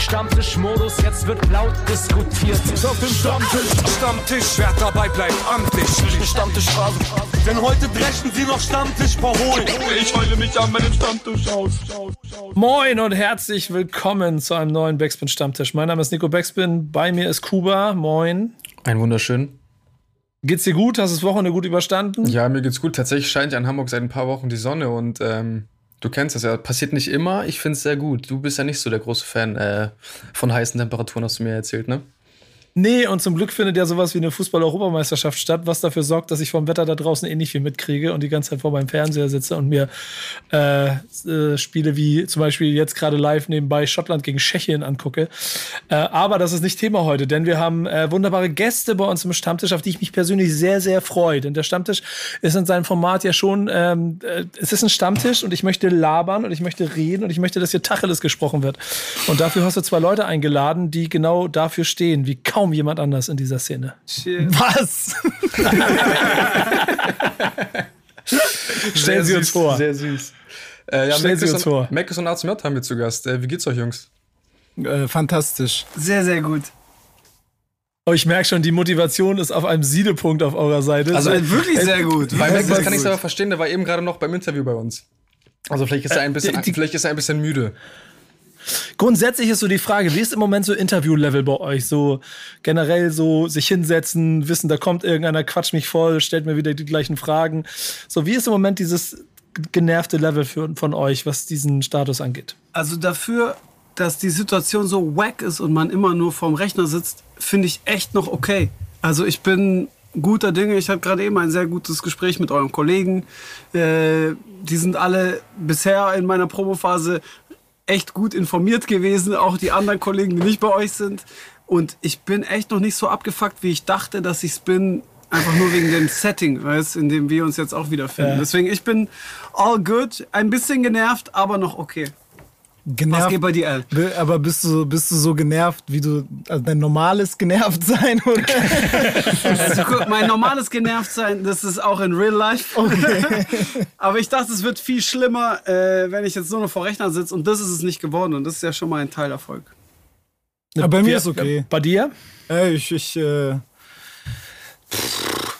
Stammtischmodus, jetzt wird laut diskutiert. Auf dem Stammtisch, Stammtisch, wer dabei bleibt, amtlich. Stammtisch Phase. Denn heute dreschen sie noch Stammtisch verholen. Ich heule mich an meinem Stammtisch aus. Moin und herzlich willkommen zu einem neuen Backspin Stammtisch. Mein Name ist Nico Backspin, bei mir ist Kuba. Moin. Ein wunderschön. Geht's dir gut? Hast du das Wochenende gut überstanden? Ja, mir geht's gut. Tatsächlich scheint ja in Hamburg seit ein paar Wochen die Sonne und ähm, du kennst das ja. Passiert nicht immer. Ich find's sehr gut. Du bist ja nicht so der große Fan äh, von heißen Temperaturen, hast du mir erzählt, ne? Nee, und zum Glück findet ja sowas wie eine Fußball-Europameisterschaft statt, was dafür sorgt, dass ich vom Wetter da draußen eh nicht viel mitkriege und die ganze Zeit vor meinem Fernseher sitze und mir äh, äh, Spiele wie zum Beispiel jetzt gerade live nebenbei Schottland gegen Tschechien angucke. Äh, aber das ist nicht Thema heute, denn wir haben äh, wunderbare Gäste bei uns im Stammtisch, auf die ich mich persönlich sehr, sehr freue. Denn der Stammtisch ist in seinem Format ja schon, ähm, äh, es ist ein Stammtisch und ich möchte labern und ich möchte reden und ich möchte, dass hier Tacheles gesprochen wird. Und dafür hast du zwei Leute eingeladen, die genau dafür stehen, wie kaum kaum jemand anders in dieser Szene. Was? Stellen Sie uns vor. Sehr süß. Äh, ja, Stellen Sie uns vor. Mackes und ACJ haben wir zu Gast. Äh, wie geht's euch, Jungs? Äh, fantastisch. Sehr, sehr gut. Oh, ich merke schon, die Motivation ist auf einem Siedepunkt auf eurer Seite. Also, Äh, wirklich sehr gut. Bei sehr kann ich gut. aber verstehen, der war eben gerade noch beim Interview bei uns. Also vielleicht ist er ein bisschen, die- die- vielleicht ist er ein bisschen müde. Grundsätzlich ist so die Frage, wie ist im Moment so Interview-Level bei euch? So generell so sich hinsetzen, wissen, da kommt irgendeiner, quatscht mich voll, stellt mir wieder die gleichen Fragen. So, wie ist im Moment dieses genervte Level für, von euch, was diesen Status angeht? Also dafür, dass die Situation so wack ist und man immer nur vorm Rechner sitzt, finde ich echt noch okay. Also ich bin guter Dinge. Ich hatte gerade eben ein sehr gutes Gespräch mit euren Kollegen. Äh, die sind alle bisher in meiner Promophase echt gut informiert gewesen, auch die anderen Kollegen, die nicht bei euch sind. Und ich bin echt noch nicht so abgefuckt, wie ich dachte, dass ich es bin. Einfach nur wegen dem Setting, weißt, in dem wir uns jetzt auch wiederfinden. Ja. Deswegen, ich bin all good, ein bisschen genervt, aber noch okay. Was Genervt. geht bei dir, Al? Bi- Aber bist du, bist du so genervt, wie du, also dein normales genervt sein, oder? Also, guck, mein normales Genervtsein, das ist auch in real life. Aber ich dachte, es wird viel schlimmer, äh, wenn ich jetzt nur noch vor Rechner sitze. Und das ist es nicht geworden. Und das ist ja schon mal ein Teilerfolg. Aber bei mir ist okay. Bei dir? Äh, ich, ich, äh, pff,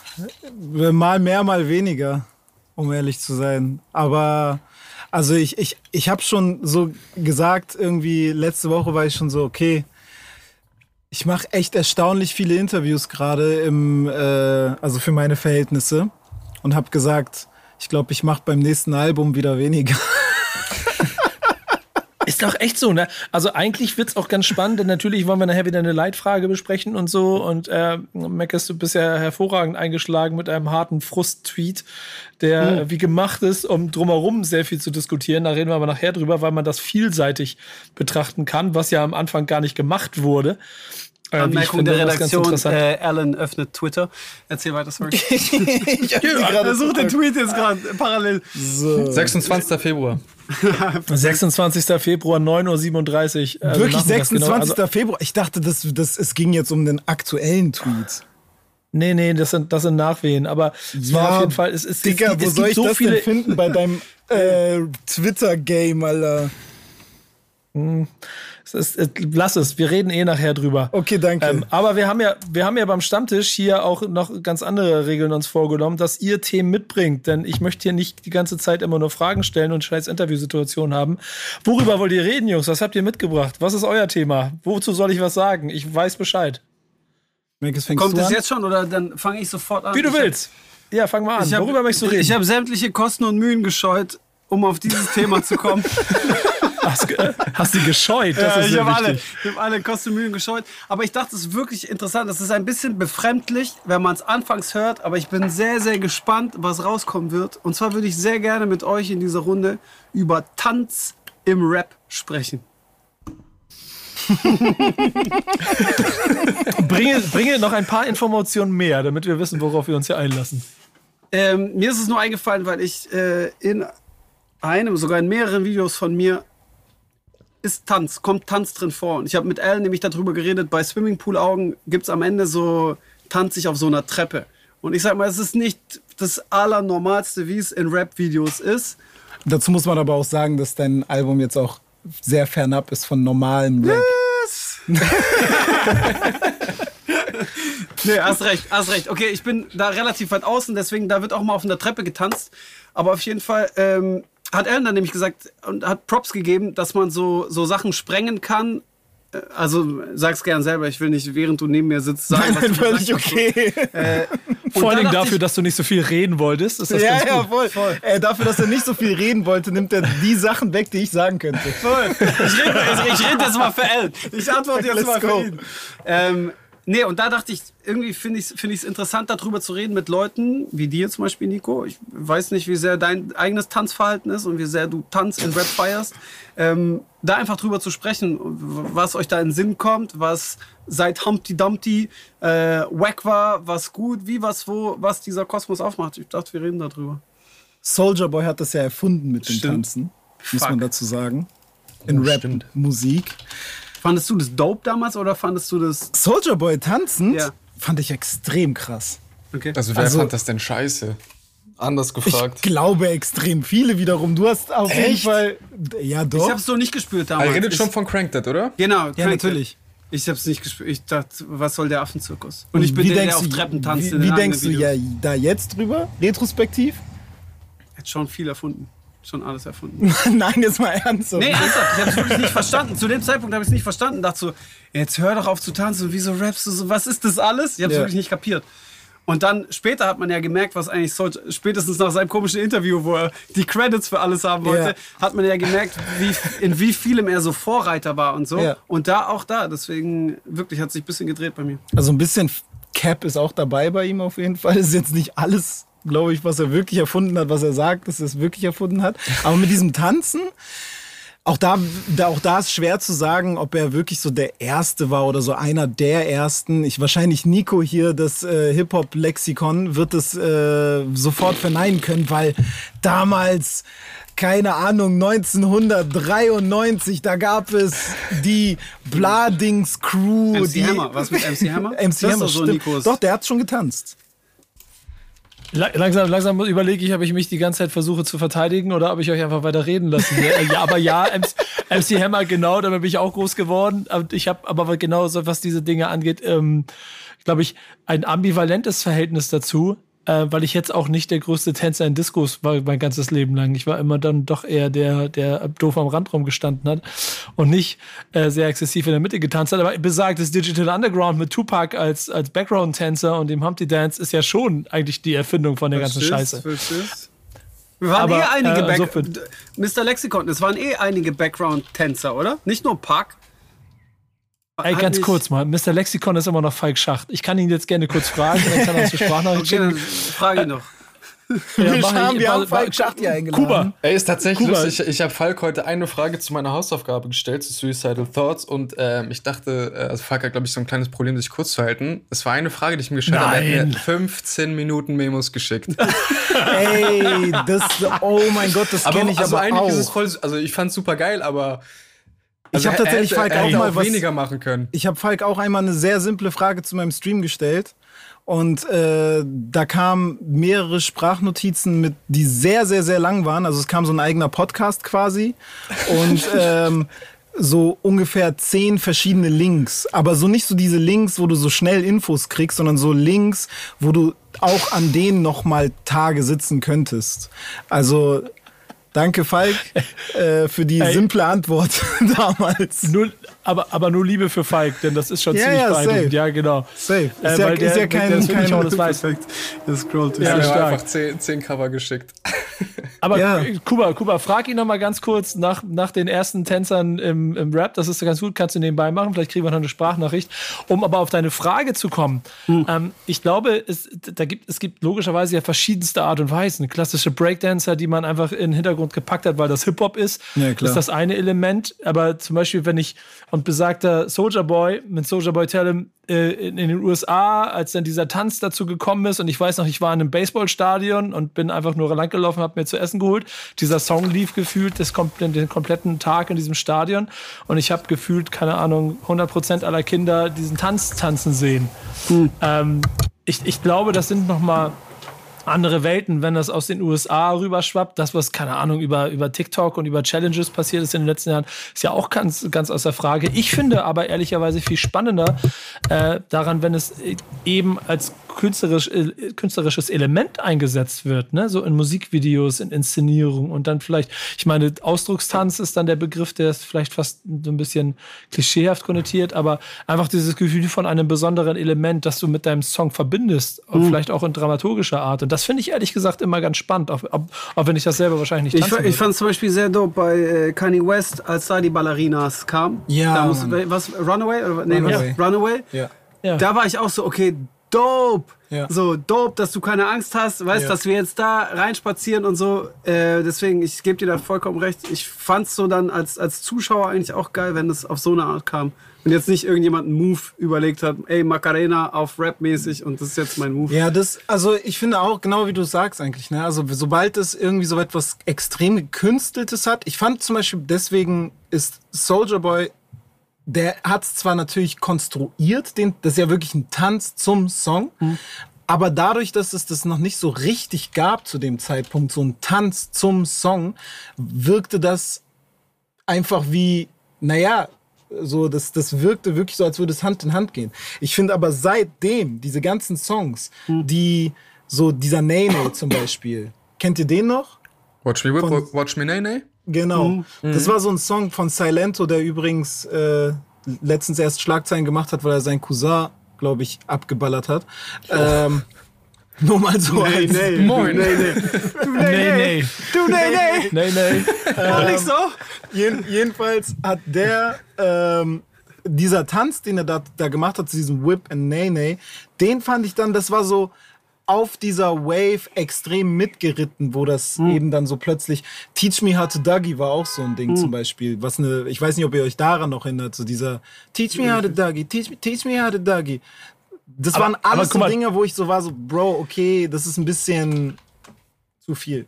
mal mehr, mal weniger, um ehrlich zu sein. Aber, also ich, ich, ich habe schon so gesagt, irgendwie letzte Woche war ich schon so, okay, ich mache echt erstaunlich viele Interviews gerade im, äh, also für meine Verhältnisse und habe gesagt, ich glaube, ich mache beim nächsten Album wieder weniger. Ist doch echt so, ne? Also eigentlich wird's auch ganz spannend, denn natürlich wollen wir nachher wieder eine Leitfrage besprechen und so. Und äh, Meckes, du bist ja hervorragend eingeschlagen mit einem harten Frust-Tweet, der wie gemacht ist, um drumherum sehr viel zu diskutieren. Da reden wir aber nachher drüber, weil man das vielseitig betrachten kann, was ja am Anfang gar nicht gemacht wurde. Äh, ich Anmerkung finde, der Redaktion, äh, Alan öffnet Twitter. Erzähl weiter, sorry. ich sie gerade Er sucht den Tweet jetzt gerade parallel. so. 26. Februar. 26. Februar, 9.37 Uhr. Also Wirklich nachmittags, 26. genau. Also, Februar. Ich dachte, das, das, es ging jetzt um den aktuellen Tweet. nee, nee, das sind, das sind Nachwehen. Aber es war auf jeden Fall, es, es, Digga, es, wo es soll gibt ich so das viele, denn finden bei deinem äh, Twitter-Game, Alter? Es ist, es, lass es, wir reden eh nachher drüber. Okay, danke. Ähm, aber wir haben ja, wir haben ja beim Stammtisch hier auch noch ganz andere Regeln uns vorgenommen, dass ihr Themen mitbringt. Denn ich möchte hier nicht die ganze Zeit immer nur Fragen stellen und scheiß Interviewsituationen haben. Worüber wollt ihr reden, Jungs? Was habt ihr mitgebracht? Was ist euer Thema? Wozu soll ich was sagen? Ich weiß Bescheid. Fängst Kommt an? jetzt schon oder dann fange ich sofort an? Wie du Ich hab- willst. Ja, fang mal an. Ich hab, Worüber möchtest du reden? Ich habe sämtliche Kosten und Mühen gescheut, um auf dieses Thema zu kommen. hast, hast die gescheut. Das Ja, ich habe alle, ich hab alle Mühen gescheut. Aber ich dachte, es ist wirklich interessant. Es ist ein bisschen befremdlich, wenn man es anfangs hört. Aber ich bin sehr, sehr gespannt, was rauskommen wird. Und zwar würde ich sehr gerne mit euch in dieser Runde über Tanz im Rap sprechen. Bringe, bringe noch ein paar Informationen mehr, damit wir wissen, worauf wir uns hier einlassen. Ähm, mir ist es nur eingefallen, weil ich äh, in einem, sogar in mehreren Videos von mir, ist Tanz, kommt Tanz drin vor. Und ich habe mit Alan nämlich darüber geredet, bei Swimmingpool-Augen gibt es am Ende so, tanze ich auf so einer Treppe. Und ich sag mal, es ist nicht das Allernormalste, wie es in Rap-Videos ist. Dazu muss man aber auch sagen, dass dein Album jetzt auch sehr fernab ist von normalem Rap. nee, hast recht, hast recht. Okay, ich bin da relativ weit außen, deswegen da wird auch mal auf einer Treppe getanzt. Aber auf jeden Fall ähm, hat Ellen dann nämlich gesagt und hat Props gegeben, dass man so, so Sachen sprengen kann. Äh, Also sag's gern selber, ich will nicht, während du neben mir sitzt, sagen, was du Völlig okay. Äh, Vor allen da Dingen dachte dafür, ich- dass du nicht so viel reden wolltest. Ist das Ja, ganz ja, gut. voll. Äh, dafür, dass er nicht so viel reden wollte, nimmt er die Sachen weg, die ich sagen könnte. Voll. Ich rede ich, jetzt mal für Ellen. Ich antworte jetzt Let's mal für go. ihn. Ähm, nee, und da dachte ich, irgendwie finde ich es find ich's interessant, darüber zu reden mit Leuten wie dir zum Beispiel, Nico. Ich weiß nicht, wie sehr dein eigenes Tanzverhalten ist und wie sehr du Tanz in Rap feierst. Ähm, da einfach drüber zu sprechen, was euch da in den Sinn kommt, was seit Humpty Dumpty äh, wack war, was gut, wie, was, wo, was dieser Kosmos aufmacht. Ich dachte, wir reden darüber. Soldier Boy hat das ja erfunden mit dem. Tanzen, muss Fuck. man dazu sagen. In Oh, stimmt. Rap-Musik. Fandest du das dope damals oder fandest du das... Soldier Boy tanzend Ja. fand ich extrem krass. Okay. Also wer Also- fand das denn scheiße? Anders Ich gefragt. glaube extrem viele wiederum. Du hast auf jeden Echt? Fall. Ja, Ich doch. hab's so nicht gespürt Er damals. redet Ich- schon von Cranked Dad, oder? Genau, ja, Crank natürlich. Ich hab's nicht gespürt. Ich dachte, was soll der Affenzirkus? Und ich bin der, der auf Treppen tanzt. in Wie, wie den denkst du ja da jetzt drüber? Retrospektiv? Hat schon viel erfunden. Schon alles erfunden. Nein, jetzt mal ernst. nee, ernsthaft, ich hab's wirklich nicht verstanden. Zu dem Zeitpunkt habe ich es nicht verstanden. Dachte so, jetzt hör doch auf zu tanzen. Wieso rappst du so? Was ist das alles? Ich hab's Ja. wirklich nicht kapiert. Und dann später hat man ja gemerkt, was eigentlich so, spätestens nach seinem komischen Interview, wo er die Credits für alles haben wollte, Ja. hat man ja gemerkt, wie, in wie vielem er so Vorreiter war und so. Ja. Und da auch da. Deswegen wirklich hat sich ein bisschen gedreht bei mir. Also ein bisschen Cap ist auch dabei bei ihm auf jeden Fall. Ist jetzt nicht alles, glaube ich, was er wirklich erfunden hat, was er sagt, dass er es wirklich erfunden hat. Aber mit diesem Tanzen, auch da, da, auch da ist schwer zu sagen, ob er wirklich so der Erste war oder so einer der Ersten. Ich wahrscheinlich Nico hier, das äh, Hip-Hop-Lexikon, wird es äh, sofort verneinen können, weil damals keine Ahnung, 1993, da gab es die Bladings Crew. MC die, Hammer. Was mit MC Hammer? MC Das Hammer, so. Nikos- Doch, der hat schon getanzt. La- Langsam, langsam überlege ich, ob ich mich die ganze Zeit versuche zu verteidigen oder ob ich euch einfach weiter reden lassen. will. ja, aber ja, MC, MC Hammer, genau, damit bin ich auch groß geworden. Ich habe aber genau so, was diese Dinge angeht, ähm, glaube ich, ein ambivalentes Verhältnis dazu, äh, weil ich jetzt auch nicht der größte Tänzer in Diskos war mein ganzes Leben lang. Ich war immer dann doch eher der, der doof am Rand rumgestanden hat und nicht äh, sehr exzessiv in der Mitte getanzt hat. Aber besagtes Digital Underground mit Tupac als, als Background-Tänzer und dem Humpty Dance ist ja schon eigentlich die Erfindung von der ganzen Scheiße. Verstehst? Wir waren Aber, eh einige äh, Back so Mr. Lexikon, es waren eh einige Background-Tänzer, oder? Nicht nur Park. Ey, ganz nicht- kurz mal, Mr. Lexikon ist immer noch Falk Schacht. Ich kann ihn jetzt gerne kurz fragen, dann kann er uns zur Sprachnachricht Okay, schicken. frage ich noch. Ja, Wir haben, ich- wir haben Falk Schacht hier eingeladen. Kuba. Ey, ist tatsächlich Kuba. lustig. Ich, ich habe Falk heute eine Frage zu meiner Hausaufgabe gestellt, zu Suicidal Thoughts. Und ähm, ich dachte, äh, also Falk hat, glaube ich, so ein kleines Problem, sich kurz zu halten. Es war eine Frage, die ich mir gestellt habe. Er hat mir 15 Minuten Memos geschickt. Ey, das, oh mein Gott, das kenne ich also aber eigentlich auch. ist es voll, also ich fand es super geil, aber also hab er- tatsächlich Falk auch mal was- weniger machen können. Ich habe Falk auch einmal eine sehr simple Frage zu meinem Stream gestellt. Und äh, da kamen mehrere Sprachnotizen mit, die sehr, sehr, sehr lang waren. Also es kam so ein eigener Podcast quasi. Und ähm, so ungefähr zehn verschiedene Links. Aber so nicht so diese Links, wo du so schnell Infos kriegst, sondern so Links, wo du auch an denen noch mal Tage sitzen könntest. Also danke Falk äh, für die Ey. simple Antwort damals. Nur, aber, aber nur Liebe für Falk, denn das ist schon Ja, ziemlich ja, beeindruckend. safe. Ja, genau. Safe. Ist, Äh, ja, weil ist der- ja kein, der ist wirklich kein auch das weiß. Das scrollt Ja, Ja, er stark. hat einfach 10, 10 Cover geschickt. Aber Ja. Kuba, Kuba, frag ihn noch mal ganz kurz nach, nach den ersten Tänzern im, im Rap. Das ist ganz gut, kannst du nebenbei machen. Vielleicht kriegen wir noch eine Sprachnachricht. Um aber auf deine Frage zu kommen. Hm. Ähm, ich glaube, es, da gibt, es gibt logischerweise ja verschiedenste Art und Weisen. Klassische Breakdancer, die man einfach in den Hintergrund gepackt hat, weil das Hip-Hop ist. Ja, klar. ist das eine Element. Aber zum Beispiel, wenn ich und besagter Soldier Boy mit Soldier Boy Tellem äh, in, in den USA, als dann dieser Tanz dazu gekommen ist und ich weiß noch, ich war in einem Baseballstadion und bin einfach nur langgelaufen, habe mir zu essen geholt. Dieser Song lief gefühlt das kom den kompletten Tag in diesem Stadion und ich habe gefühlt, keine Ahnung, 100% aller Kinder diesen Tanz tanzen sehen. Ähm, ich, ich glaube, das sind noch mal andere Welten, wenn das aus den USA rüberschwappt. Das, was, keine Ahnung, über, über TikTok und über Challenges passiert ist in den letzten Jahren, ist ja auch ganz, ganz aus der Frage. Ich finde aber ehrlicherweise viel spannender äh, daran, wenn es eben als künstlerisch, äh, künstlerisches Element eingesetzt wird, ne? so in Musikvideos, in Inszenierung und dann vielleicht, ich meine, Ausdruckstanz ist dann der Begriff, der ist vielleicht fast so ein bisschen klischeehaft konnotiert, aber einfach dieses Gefühl von einem besonderen Element, das du mit deinem Song verbindest, mhm. vielleicht auch in dramaturgischer Art. Und das finde ich ehrlich gesagt immer ganz spannend, auch, auch, auch wenn ich das selber wahrscheinlich nicht Ich, ich fand es zum Beispiel sehr dope bei äh, Kanye West, als da die Ballerinas kamen. Ja. Muss, was, Runaway? Oder, nee, Runaway. Runaway? Ja. ja. Da war ich auch so, okay, dope. Ja. So dope, dass du keine Angst hast, weißt, ja. dass wir jetzt da reinspazieren und so. Äh, deswegen, ich gebe dir da vollkommen recht. Ich fand's so dann als, als Zuschauer eigentlich auch geil, wenn es auf so eine Art kam. Und jetzt nicht irgendjemand einen Move überlegt hat, ey, Macarena auf Rap-mäßig und das ist jetzt mein Move. Ja, das, also ich finde auch, genau wie du sagst eigentlich, ne? Also sobald es irgendwie so etwas extrem gekünsteltes hat, ich fand zum Beispiel deswegen ist Soldier Boy der hat es zwar natürlich konstruiert, den, das ist ja wirklich ein Tanz zum Song, mhm. aber dadurch, dass es das noch nicht so richtig gab zu dem Zeitpunkt, so ein Tanz zum Song, wirkte das einfach wie, naja, so, das, das wirkte wirklich so, als würde es Hand in Hand gehen. Ich finde aber seitdem, diese ganzen Songs, mhm. die, so dieser Nene zum Beispiel, kennt ihr den noch? Watch Me Whip, Watch Me Nene? Genau. Mhm. Das war so ein Song von Silento, der übrigens äh, letztens erst Schlagzeilen gemacht hat, weil er seinen Cousin, glaube ich, abgeballert hat. Oh. Ähm, nur mal so nee, als nee. Moin. Nee, nee. Du, nee, nee. nee. Du, nee, nee. Nee, nee. War nicht so? Jeden, jedenfalls hat der, ähm, dieser Tanz, den er da, da gemacht hat, zu diesem Whip and Nay, Nay, den fand ich dann, das war so, auf dieser Wave extrem mitgeritten, wo das mhm. eben dann so plötzlich Teach Me How to Dougie war auch so ein Ding mhm. zum Beispiel. Was eine, ich weiß nicht, ob ihr euch daran noch erinnert, so dieser Teach Me How to Dougie, Teach, teach Me How to Dougie. Das aber, waren alles so Dinge, wo ich so war, so, Bro, okay, das ist ein bisschen zu viel.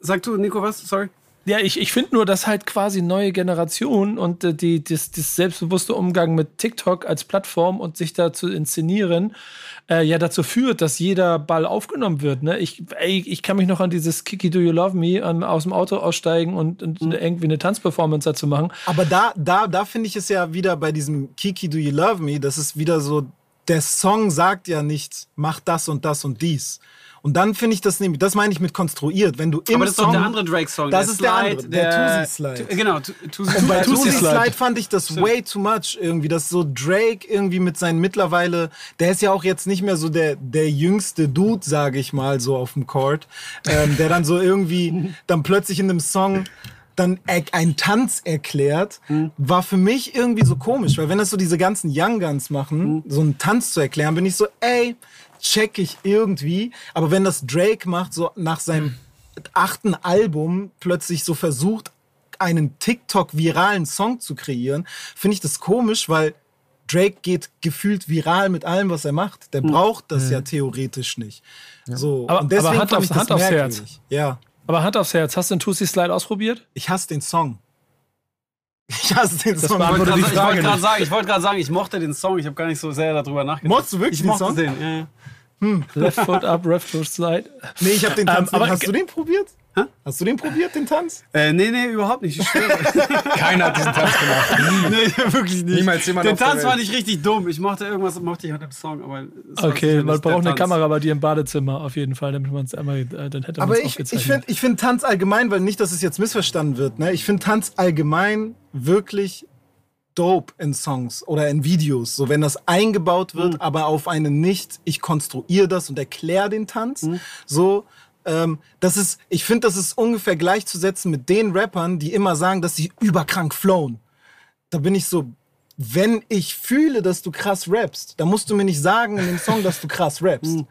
Sag du, Nico, was? Sorry. Ja, ich, ich finde nur, dass halt quasi neue Generation und äh, die, das, das selbstbewusste Umgang mit TikTok als Plattform und sich da zu inszenieren, äh, ja dazu führt, dass jeder Ball aufgenommen wird. Ne? Ich, ey, ich kann mich noch an dieses Kiki Do You Love Me ähm, aus dem Auto aussteigen und, und mhm. irgendwie eine Tanzperformance dazu machen. Aber da, da, da finde ich es ja wieder bei diesem Kiki Do You Love Me, das ist wieder so, der Song sagt ja nicht, mach das und das und dies und dann finde ich das nämlich, das meine ich mit konstruiert, wenn du im Aber das ist doch der andere Drake-Song. Das ist der andere, der, der Tusi Slide. Genau, Tusi Slide. Bei Tusi Slide fand ich das way too much irgendwie, dass so Drake irgendwie mit seinen mittlerweile, der ist ja auch jetzt nicht mehr so der, der jüngste Dude, sage ich mal, so auf dem Court, ähm, der dann so irgendwie dann plötzlich in einem Song dann einen Tanz erklärt, mhm. war für mich irgendwie so komisch, weil wenn das so diese ganzen Young Guns machen, mhm. so einen Tanz zu erklären, bin ich so, ey, check ich irgendwie. Aber wenn das Drake macht, so nach seinem achten Album plötzlich so versucht, einen TikTok-viralen Song zu kreieren, finde ich das komisch, weil Drake geht gefühlt viral mit allem, was er macht. Der hm. braucht das mhm. ja theoretisch nicht. Ja. So, aber, und deswegen aber Hand, aufs, Hand aufs Herz. Ja. Aber Hand aufs Herz, hast du den Tusi Slide ausprobiert? Ich hasse den Song. Ich hasse den das Song. Ich wollte gerade sagen, wollt sagen, ich mochte den Song. Ich habe gar nicht so sehr darüber nachgedacht. Mochtest du wirklich ich den Song? Den, ja. Hm. Left Foot Up, Left Foot Slide. Nee, ich habe den Tanz. Ähm, hast du den probiert? Hä? Hast du den probiert, den Tanz? Äh, nee, nee, überhaupt nicht. Keiner hat diesen Tanz gemacht. nee, wirklich nicht. Niemals jemand Den Tanz war nicht richtig dumm. Ich mochte irgendwas, mochte ich an dem Song, aber. Okay, man braucht eine Kamera bei dir im Badezimmer auf jeden Fall, damit man es einmal, äh, dann hätte man Aber ich, ich finde ich find Tanz allgemein, weil nicht, dass es jetzt missverstanden wird, ne? Ich finde Tanz allgemein wirklich dope in Songs oder in Videos, so wenn das eingebaut wird, mhm. aber auf eine nicht, ich konstruiere das und erkläre den Tanz, mhm. so ähm, das ist, ich finde, das ist ungefähr gleichzusetzen mit den Rappern, die immer sagen, dass sie überkrank flown. Da bin ich so, wenn ich fühle, dass du krass rappst, dann musst du mir nicht sagen in dem Song, dass du krass rappst. Mhm.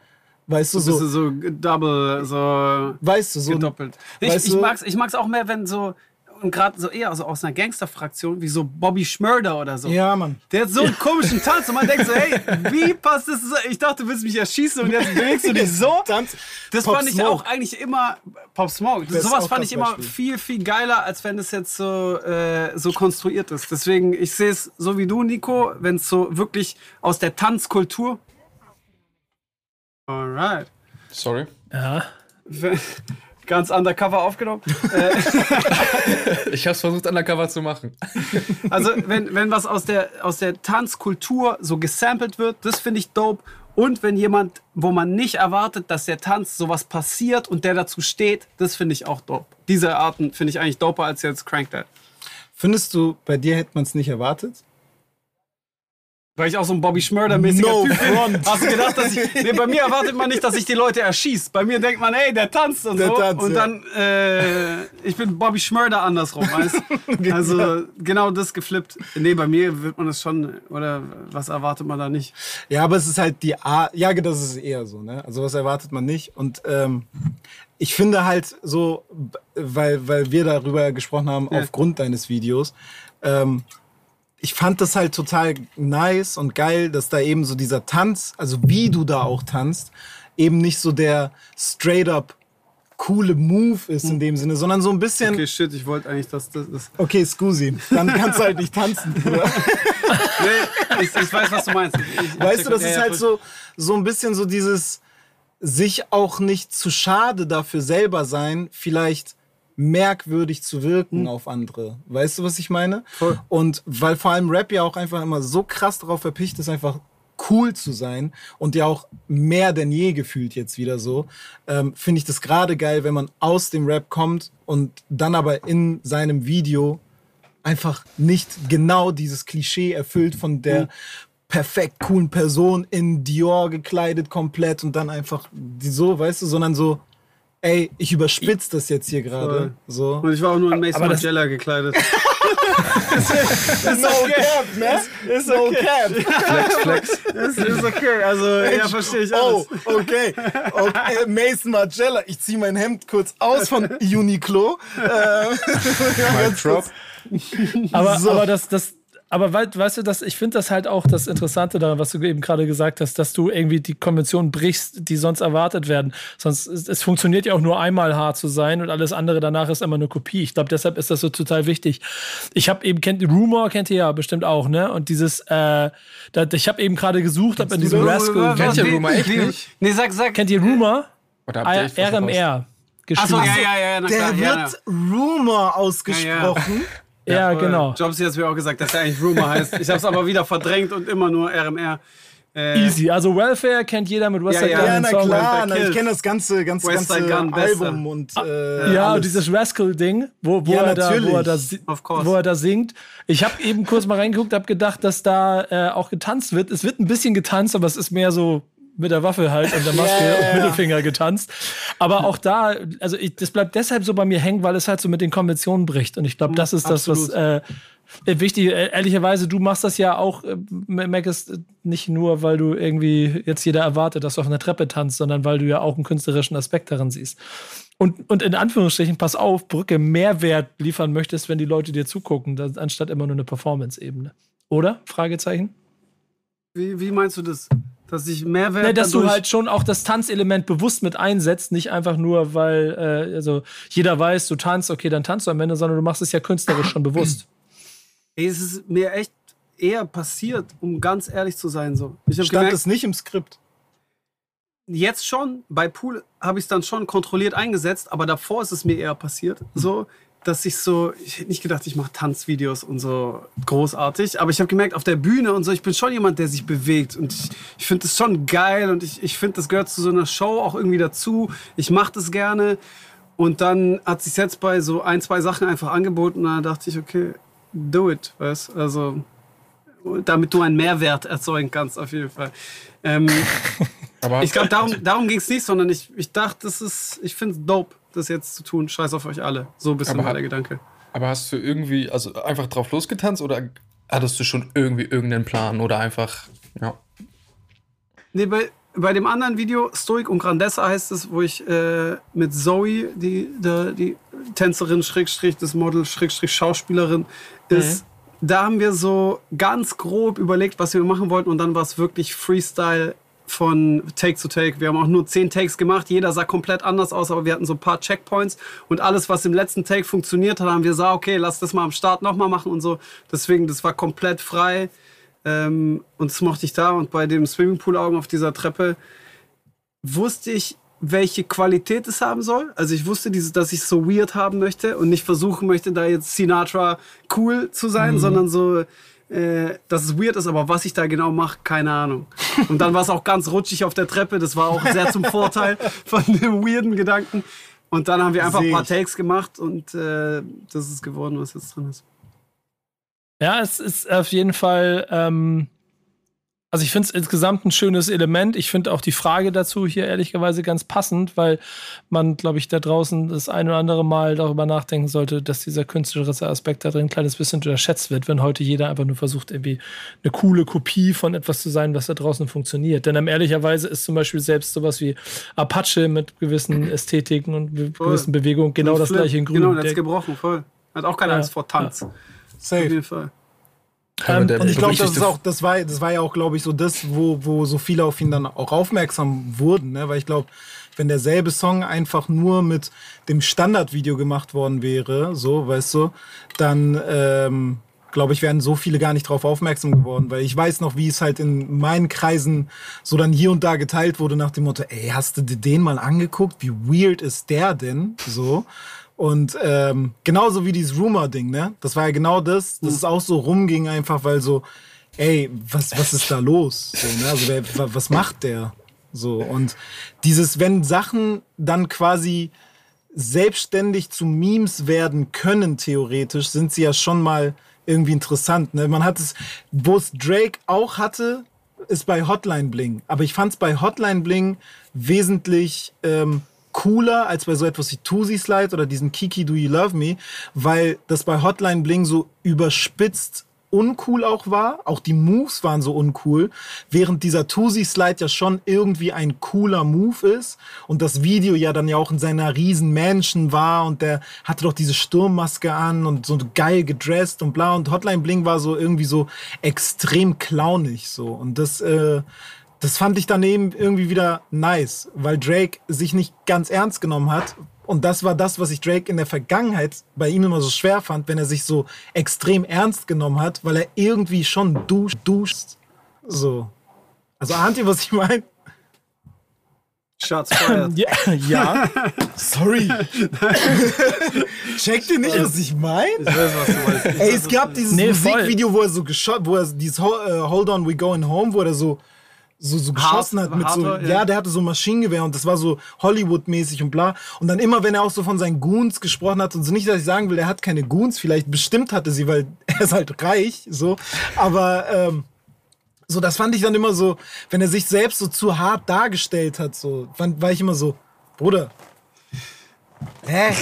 Weißt du, so. so double, so. Weißt du, so. Gedoppelt. Ich, weißt ich, mag's, ich mag's auch mehr, wenn so, und gerade so eher so aus einer Gangsterfraktion wie so Bobby Schmörder oder so. Ja, Mann. Der hat so einen komischen Tanz und man denkt so, hey, wie passt das? Ich dachte, du willst mich erschießen und jetzt bewegst du dich so. Tanz. Das Pop fand ich Smoke. auch eigentlich immer Pop Smoke. Das sowas fand ich immer Beispiel. viel viel geiler, als wenn es jetzt so äh, so konstruiert ist. Deswegen ich sehe es so wie du, Nico, wenn es so wirklich aus der Tanzkultur. Alright. Sorry. Ja. Ganz undercover aufgenommen. Ich habe es versucht, undercover zu machen. Also, wenn, wenn was aus der, aus der Tanzkultur so gesampelt wird, das finde ich dope. Und wenn jemand, wo man nicht erwartet, dass der Tanz sowas passiert und der dazu steht, das finde ich auch dope. Diese Arten finde ich eigentlich doper als jetzt Crank That. Findest du, bei dir hätte man es nicht erwartet? Weil ich auch so ein Bobby Schmörder-mäßiger No Typ bin. front. Hast du gedacht, dass ich. Nee, bei mir erwartet man nicht, dass ich die Leute erschieß. Bei mir denkt man, ey, der tanzt und Der so. tanzt, und ja. dann, äh, ich bin Bobby Schmörder andersrum, weißt du? Also, genau das geflippt. Nee, bei mir wird man das schon. Oder was erwartet man da nicht? Ja, aber es ist halt die Art. Ja, das ist eher so, ne? Also was erwartet man nicht. Und ähm, ich finde halt so, weil, weil wir darüber gesprochen haben, Ja. aufgrund deines Videos, ähm, ich fand das halt total nice und geil, dass da eben so dieser Tanz, also wie du da auch tanzt, eben nicht so der straight up coole Move ist in dem Sinne, sondern so ein bisschen, Okay, shit, ich wollte eigentlich, dass das ist. okay, Scusi, dann kannst du halt nicht tanzen. Bruder. Nee, ich, ich weiß, was du meinst. Ich, Weißt du, das ist halt so, so ein bisschen so dieses sich auch nicht zu schade dafür selber sein, vielleicht merkwürdig zu wirken auf andere. Weißt du, was ich meine? Voll. Und weil vor allem Rap ja auch einfach immer so krass darauf verpicht ist, einfach cool zu sein und ja auch mehr denn je gefühlt jetzt wieder so, ähm, finde ich das gerade geil, wenn man aus dem Rap kommt und dann aber in seinem Video einfach nicht genau dieses Klischee erfüllt von der perfekt coolen Person in Dior gekleidet komplett und dann einfach so, weißt du, sondern so, ey, ich überspitze das jetzt hier gerade. So. Und ich war auch nur in Mason Margiela gekleidet. no cap, ne? Ist no cap. Flex, flex. Das ist okay, also ja, verstehe ich alles. Oh, okay. okay. Äh, Mason Margiela. Ich ziehe mein Hemd kurz aus von Uniqlo. Äh, drop. Aber, So. aber das, das, aber wei- weißt du, das, ich finde das halt auch das Interessante daran, was du eben gerade gesagt hast, dass du irgendwie die Konventionen brichst, die sonst erwartet werden. Sonst es, es funktioniert ja auch nur einmal hart zu sein und alles andere danach ist immer eine Kopie. Ich glaube, deshalb ist das so total wichtig. Ich habe eben kennt Rumor kennt ihr ja bestimmt auch, ne? Und dieses, äh, da, ich habe eben gerade gesucht, ob in diesem Rascal. Kennt ihr Rumor echt nicht? Nee, sag, sag. Kennt ihr Rumor? Oder habt ihr? RMR. Achso, ja, ja, ja, na klar. der ja, wird Rumor ausgesprochen. ja, voll. genau. Jobs hat mir auch gesagt, dass er eigentlich Rumor heißt. Ich habe es aber wieder verdrängt und immer nur RMR. Äh, Easy. Also Welfare kennt jeder mit Westside Ja, Gun ja. Ja, und na Song. klar, na, ich kenne das ganze, ganze, Westside ganze Gun. Album und äh, Ja, und alles. dieses Rascal-Ding, wo, wo, Ja, er da, wo, er da, wo er da singt. Ich habe eben kurz mal reingeguckt, habe gedacht, dass da äh, auch getanzt wird. Es wird ein bisschen getanzt, aber es ist mehr so mit der Waffe halt und der Maske Ja, ja, und. Mittelfinger getanzt. Aber auch da, also ich, das bleibt deshalb so bei mir hängen, weil es halt so mit den Konventionen bricht. Und ich glaube, das ist das, was äh, wichtig äh, Ehrlicherweise, du machst das ja auch, äh, Mac ist äh, nicht nur, weil du irgendwie jetzt jeder erwartet, dass du auf einer Treppe tanzt, sondern weil du ja auch einen künstlerischen Aspekt darin siehst. Und, und in Anführungsstrichen, pass auf, Brücke, Mehrwert liefern möchtest, wenn die Leute dir zugucken, das, anstatt immer nur eine Performance-Ebene. Oder? Fragezeichen? wie, wie meinst du das? Dass ich Mehrwert. Ne, dass du halt schon auch das Tanzelement bewusst mit einsetzt, nicht einfach nur, weil äh, also jeder weiß, du tanzt, okay, dann tanzt du am Ende, sondern du machst es ja künstlerisch schon bewusst. Ey, es ist mir echt eher passiert, um ganz ehrlich zu sein. So. Ich stand gemerkt, es nicht im Skript. jetzt schon, bei Pool habe ich es dann schon kontrolliert eingesetzt, aber davor ist es mir eher passiert, so, dass ich so, ich hätte nicht gedacht, ich mache Tanzvideos und so großartig, aber ich habe gemerkt, auf der Bühne und so, ich bin schon jemand, der sich bewegt und ich, ich finde es schon geil und ich, ich finde, das gehört zu so einer Show auch irgendwie dazu. Ich mache das gerne und dann hat sich jetzt bei so ein, zwei Sachen einfach angeboten und da dachte ich, okay, do it, weißt also damit du einen Mehrwert erzeugen kannst, auf jeden Fall. Ähm, ich glaube, darum, darum ging es nicht, sondern ich, ich dachte, das ist, ich finde es dope, das jetzt zu tun. Scheiß auf euch alle. So ein bisschen Aber war der Gedanke. Aber hast du irgendwie, also einfach drauf losgetanzt oder hattest du schon irgendwie irgendeinen Plan oder einfach, ja. Nee, bei, bei dem anderen Video, Stoic und Grandessa heißt es, wo ich äh, mit Zoe, die, die, die Tänzerin, Schrägstrich, das Model, Schrägstrich, Schauspielerin ist, da haben wir so ganz grob überlegt, was wir machen wollten und dann war es wirklich Freestyle von Take zu Take. Wir haben auch nur zehn Takes gemacht. Jeder sah komplett anders aus, aber wir hatten so ein paar Checkpoints und alles, was im letzten Take funktioniert hat, haben wir gesagt, okay, lass das mal am Start nochmal machen und so. Deswegen, das war komplett frei. Ähm, und das mochte ich da. Und bei dem Swimmingpool-Augen auf dieser Treppe wusste ich welche Qualität es haben soll. Also ich wusste, dass ich es so weird haben möchte und nicht versuchen möchte, da jetzt Sinatra cool zu sein, Mhm. sondern so, äh, dass es weird ist, aber was ich da genau mache, keine Ahnung. Und dann war es auch ganz rutschig auf der Treppe. Das war auch sehr zum Vorteil von dem weirden Gedanken. Und dann haben wir einfach ein paar. Takes gemacht und äh, das ist geworden, was jetzt drin ist. Ja, es ist auf jeden Fall, ähm, also ich finde es insgesamt ein schönes Element. Ich finde auch die Frage dazu hier ehrlicherweise ganz passend, weil man, glaube ich, da draußen das ein oder andere Mal darüber nachdenken sollte, dass dieser künstlerische Aspekt da drin ein kleines bisschen unterschätzt wird, wenn heute jeder einfach nur versucht, irgendwie eine coole Kopie von etwas zu sein, was da draußen funktioniert. Denn ehrlicherweise ist zum Beispiel selbst sowas wie Apache mit gewissen Ästhetiken und be Voll. gewissen Bewegungen genau Und das Flip, gleiche in Grün. Genau, Der- hat's gebrochen, voll. Hat auch keine Ja, Angst vor Tanz. Auf Safe. jeden Fall. Ähm, Und ich glaube, das ist auch, das war, das war ja auch, glaube ich, so das, wo, wo so viele auf ihn dann auch aufmerksam wurden, ne? Weil ich glaube, wenn derselbe Song einfach nur mit dem Standardvideo gemacht worden wäre, so, weißt du, dann ähm, glaube ich, wären so viele gar nicht drauf aufmerksam geworden, weil ich weiß noch, wie es halt in meinen Kreisen so dann hier und da geteilt wurde nach dem Motto, ey, hast du dir den mal angeguckt? Wie weird ist der denn? So. Und ähm, genauso wie dieses Rumor-Ding, ne? Das war ja genau das, dass es auch so rumging, einfach weil so, ey, was, was ist da los? So, ne? Also wer, wa- was macht der? So. Und dieses, wenn Sachen dann quasi selbstständig zu Memes werden können, theoretisch, sind sie ja schon mal irgendwie interessant. Ne? Man hat es, wo es Drake auch hatte, ist bei Hotline Bling. Aber ich fand es bei Hotline Bling wesentlich ähm, cooler als bei so etwas wie Tusi Slide oder diesen Kiki Do You Love Me, weil das bei Hotline Bling so überspitzt uncool auch war. Auch die Moves waren so uncool, während dieser Tusi Slide ja schon irgendwie ein cooler Move ist und das Video ja dann ja auch in seiner riesen Mansion war und der hatte doch diese Sturmmaske an und so geil gedresst und bla und Hotline Bling war so irgendwie so extrem clownig so und das äh, das fand ich daneben irgendwie wieder nice, weil Drake sich nicht ganz ernst genommen hat. Und das war das, was ich Drake in der Vergangenheit bei ihm immer so schwer fand, wenn er sich so extrem ernst genommen hat, weil er irgendwie schon duscht, duscht. So. Also ahnt ihr, was ich meine? Shots fired. ja, ja. Sorry. Checkt ihr nicht, was ich meine? Ich weiß, was du meinst. Ich Ey, es was gab dieses Nee. Musikvideo, wo er so geschossen, wo er dieses äh, Hold On, We Going Home, wo er so so, so geschossen hat mit so, Hardcore, ja. ja. der hatte so Maschinengewehr und das war so Hollywood-mäßig und bla. Und dann immer, wenn er auch so von seinen Goons gesprochen hat und so nicht, dass ich sagen will, er hat keine Goons, vielleicht bestimmt hatte sie, weil er ist halt reich, so. Aber ähm, so, das fand ich dann immer so, wenn er sich selbst so zu hart dargestellt hat, so, fand, war ich immer so, Bruder. Hä?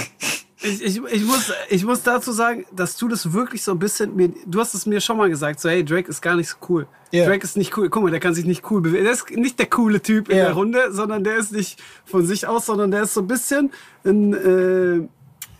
Ich, ich, ich, muss, ich muss dazu sagen, dass du das wirklich so ein bisschen. Mir, du hast es mir schon mal gesagt, so, hey, Drake ist gar nicht so cool. Ja. Drake ist nicht cool. Guck mal, der kann sich nicht cool bewegen. Der ist nicht der coole Typ in der Runde, sondern der ist nicht von sich aus, sondern der ist so ein bisschen ein, äh,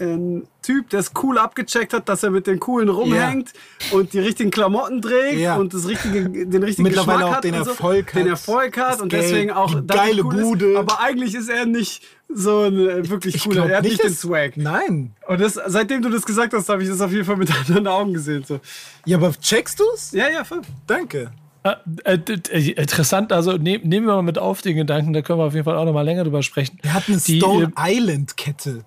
ein Typ, der es cool abgecheckt hat, dass er mit den Coolen rumhängt und die richtigen Klamotten trägt Ja. und das richtige, den richtigen Mittlerweile Geschmack auch hat den und so, Erfolg den hat, Erfolg hat das und Geld, deswegen auch geile cool ist. Bude. Aber eigentlich ist er nicht so ein äh, wirklich cooler. glaub Er hat nicht den Swag. Nein. Und das, seitdem du das gesagt hast, habe ich das auf jeden Fall mit anderen Augen gesehen. So. Ja, aber checkst du's? Ja, ja, voll. Danke. Äh, äh, interessant, also nehm, nehmen wir mal mit auf den Gedanken, da können wir auf jeden Fall auch noch mal länger drüber sprechen. Er hat eine Die, Stone Island Kette.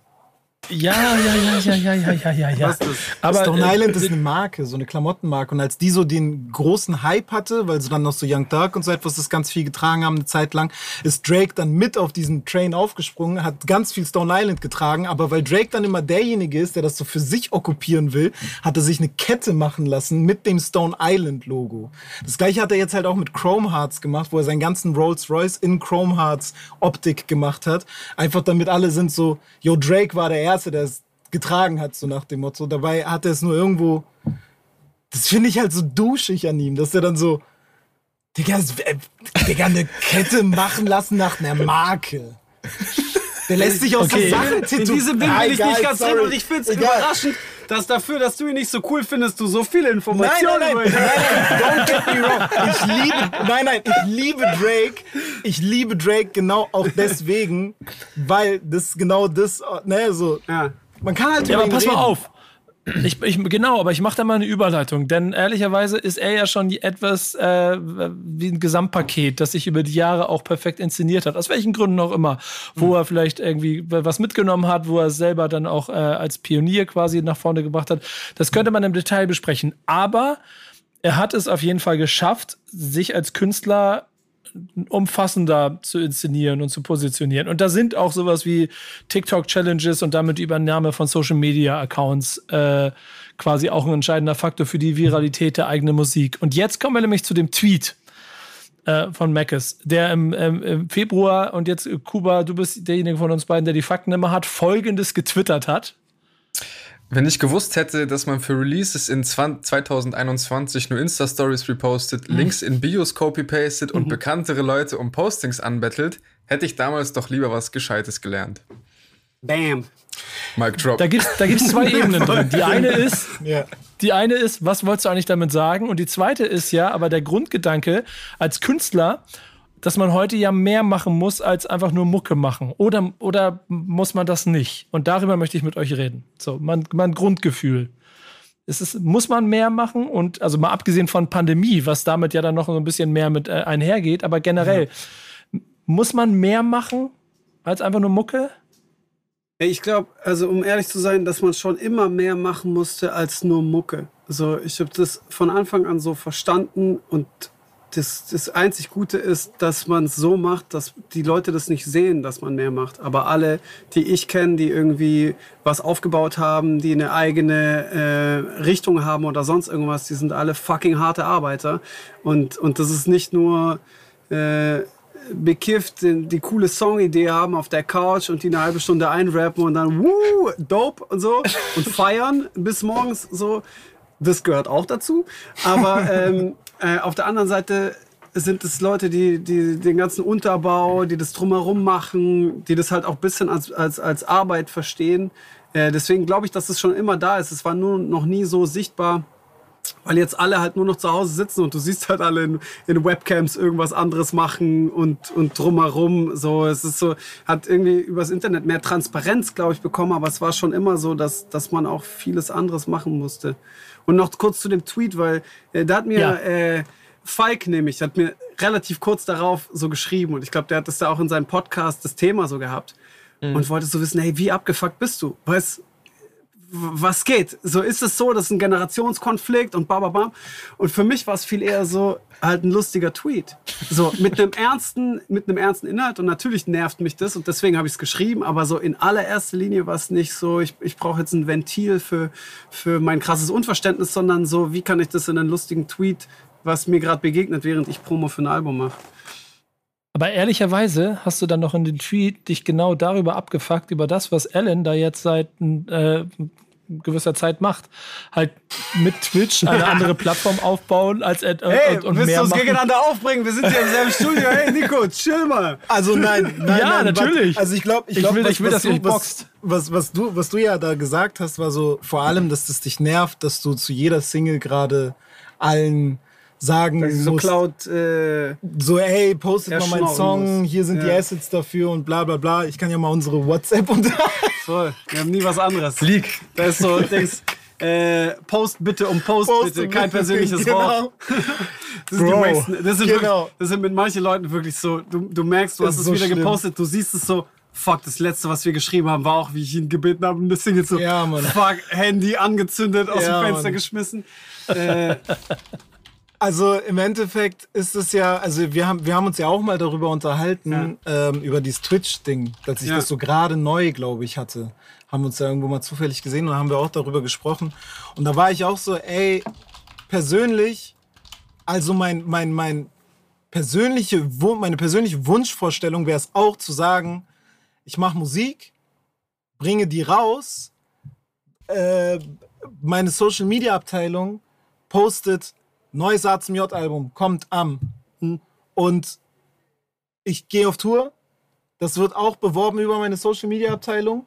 Ja, ja, ja, ja, ja, ja, ja, ja, ja. Aber Stone äh, Island ist eine Marke, so eine Klamottenmarke. Und als die so den großen Hype hatte, weil sie dann noch so Young Dark und so etwas das ganz viel getragen haben, eine Zeit lang, ist Drake dann mit auf diesen Train aufgesprungen, hat ganz viel Stone Island getragen. Aber weil Drake dann immer derjenige ist, der das so für sich okkupieren will, hat er sich eine Kette machen lassen mit dem Stone Island Logo. Das gleiche hat er jetzt halt auch mit Chrome Hearts gemacht, wo er seinen ganzen Rolls Royce in Chrome Hearts Optik gemacht hat. Einfach damit alle sind so, yo, Drake war der Erste, der es getragen hat, so nach dem Motto. Dabei hat er es nur irgendwo. Das finde ich halt so duschig an ihm, dass er dann so. Digga, äh, Digga, eine Kette machen lassen nach einer Marke. Der lässt sich aus Okay. so Sachen In tätowieren. diesem Ding bin ich nicht ganz drin sorry. und ich finde es überraschend, dass dafür, dass du ihn nicht so cool findest, du so viele Informationen nein, nein, nein, nein, don't get me wrong. Ich liebe, nein, nein, ich liebe Drake. Ich liebe Drake genau auch deswegen, weil das genau das, ne, so. Ja. Man kann halt Ja, aber pass mal reden. auf. Ich, ich, genau, aber ich mache da mal eine Überleitung, denn ehrlicherweise ist er ja schon etwas äh, wie ein Gesamtpaket, das sich über die Jahre auch perfekt inszeniert hat, aus welchen Gründen auch immer, wo mhm. er vielleicht irgendwie was mitgenommen hat, wo er selber dann auch äh, als Pionier quasi nach vorne gebracht hat. Das könnte man im Detail besprechen, aber er hat es auf jeden Fall geschafft, sich als Künstler umfassender zu inszenieren und zu positionieren. Und da sind auch sowas wie TikTok-Challenges und damit die Übernahme von Social-Media-Accounts äh, quasi auch ein entscheidender Faktor für die Viralität der eigenen Musik. Und jetzt kommen wir nämlich zu dem Tweet äh, von Mackes, der im, ähm, im, Februar und jetzt Kuba, du bist derjenige von uns beiden, der die Fakten immer hat, folgendes getwittert hat. Wenn ich gewusst hätte, dass man für Releases in 2021 nur Insta-Stories repostet, mhm. Links in Bios copy-pastet und mhm. bekanntere Leute um Postings anbettelt, hätte ich damals doch lieber was Gescheites gelernt. Bam. Mic drop. Da gibt es da gibt's zwei Ebenen drin. Die eine ist, ja. die eine ist, was wolltest du eigentlich damit sagen? Und die zweite ist ja, aber der Grundgedanke als Künstler dass man heute ja mehr machen muss, als einfach nur Mucke machen. Oder, oder muss man das nicht? Und darüber möchte ich mit euch reden. So, mein, mein Grundgefühl. Ist muss man mehr machen? Und also mal abgesehen von Pandemie, was damit ja dann noch so ein bisschen mehr mit äh, einhergeht, aber generell, ja. muss man mehr machen als einfach nur Mucke? Ich glaube, also um ehrlich zu sein, dass man schon immer mehr machen musste als nur Mucke. Also ich habe das von Anfang an so verstanden und das, das einzig Gute ist, dass man es so macht, dass die Leute das nicht sehen, dass man mehr macht. Aber alle, die ich kenne, die irgendwie was aufgebaut haben, die eine eigene äh, Richtung haben oder sonst irgendwas, die sind alle fucking harte Arbeiter. Und, und das ist nicht nur äh, bekifft, die, die coole Songidee haben auf der Couch und die eine halbe Stunde einrappen und dann wuh, dope und so und feiern bis morgens so. Das gehört auch dazu. Aber ähm, äh, auf der anderen Seite sind es Leute, die, die den ganzen Unterbau, die das drumherum machen, die das halt auch ein bisschen als, als, als Arbeit verstehen. Äh, deswegen glaube ich, dass es schon immer da ist. Es war nur noch nie so sichtbar, weil jetzt alle halt nur noch zu Hause sitzen und du siehst halt alle in, in Webcams irgendwas anderes machen und, und drumherum. So, es ist so, hat irgendwie übers Internet mehr Transparenz, glaube ich, bekommen, aber es war schon immer so, dass, dass man auch vieles anderes machen musste. Und noch kurz zu dem Tweet, weil äh, da hat mir ja. äh, Falk nämlich, hat mir relativ kurz darauf so geschrieben und ich glaube, der hat das da auch in seinem Podcast das Thema so gehabt mhm. und wollte so wissen, hey, wie abgefuckt bist du? Weißt was geht? So ist es so, das ist ein Generationskonflikt und bababam. Und für mich war es viel eher so halt ein lustiger Tweet. So mit einem ernsten, mit einem ernsten Inhalt und natürlich nervt mich das und deswegen habe ich es geschrieben, aber so in allererster Linie war es nicht so, ich, ich brauche jetzt ein Ventil für, für mein krasses Unverständnis, sondern so, wie kann ich das in einen lustigen Tweet, was mir gerade begegnet, während ich Promo für ein Album mache. Aber ehrlicherweise hast du dann noch in den Tweet dich genau darüber abgefuckt, über das, was Alan da jetzt seit äh, gewisser Zeit macht. Halt mit Twitch eine andere Plattform aufbauen als äh, hey, und, und willst du uns gegeneinander aufbringen? Wir sind hier im selben Studio. Hey Nico, chill mal. Also nein, nein, ja, nein, natürlich. Also ich glaube, ich, glaub, ich will, was, ich will dass du, ihr boxt. Was, was, du, was du ja da gesagt hast, war so vor allem, dass das dich nervt, dass du zu jeder Single gerade allen sagen so Cloud, äh, so ey, postet mal meinen Song, muss. hier sind ja. die Assets dafür und bla bla bla. Ich kann ja mal unsere WhatsApp und Voll, wir haben nie was anderes. Leak. Da ist so, denkst, äh, Post bitte um Post, Post bitte, kein persönliches genau. Wort. Das, Bro, das, sind genau. wirklich, das sind mit manchen Leuten wirklich so, du, du merkst, du das hast es so wieder schlimm. gepostet, du siehst es so, fuck, das letzte, was wir geschrieben haben, war auch, wie ich ihn gebeten habe, eine Single so, ja, Mann. fuck, Handy angezündet, aus ja, dem Fenster Mann. geschmissen. Äh, also im Endeffekt ist es ja, also wir haben, wir haben uns ja auch mal darüber unterhalten, ja. ähm, über dieses Twitch-Ding, dass ich ja. das so gerade neu, glaube ich, hatte. Haben uns ja irgendwo mal zufällig gesehen und haben wir auch darüber gesprochen. Und da war ich auch so, ey, persönlich, also mein, mein, mein persönliche, meine persönliche Wunschvorstellung wäre es auch zu sagen, ich mache Musik, bringe die raus, äh, meine Social Media Abteilung postet neues A zum J-Album kommt am. Und ich gehe auf Tour. Das wird auch beworben über meine Social Media Abteilung.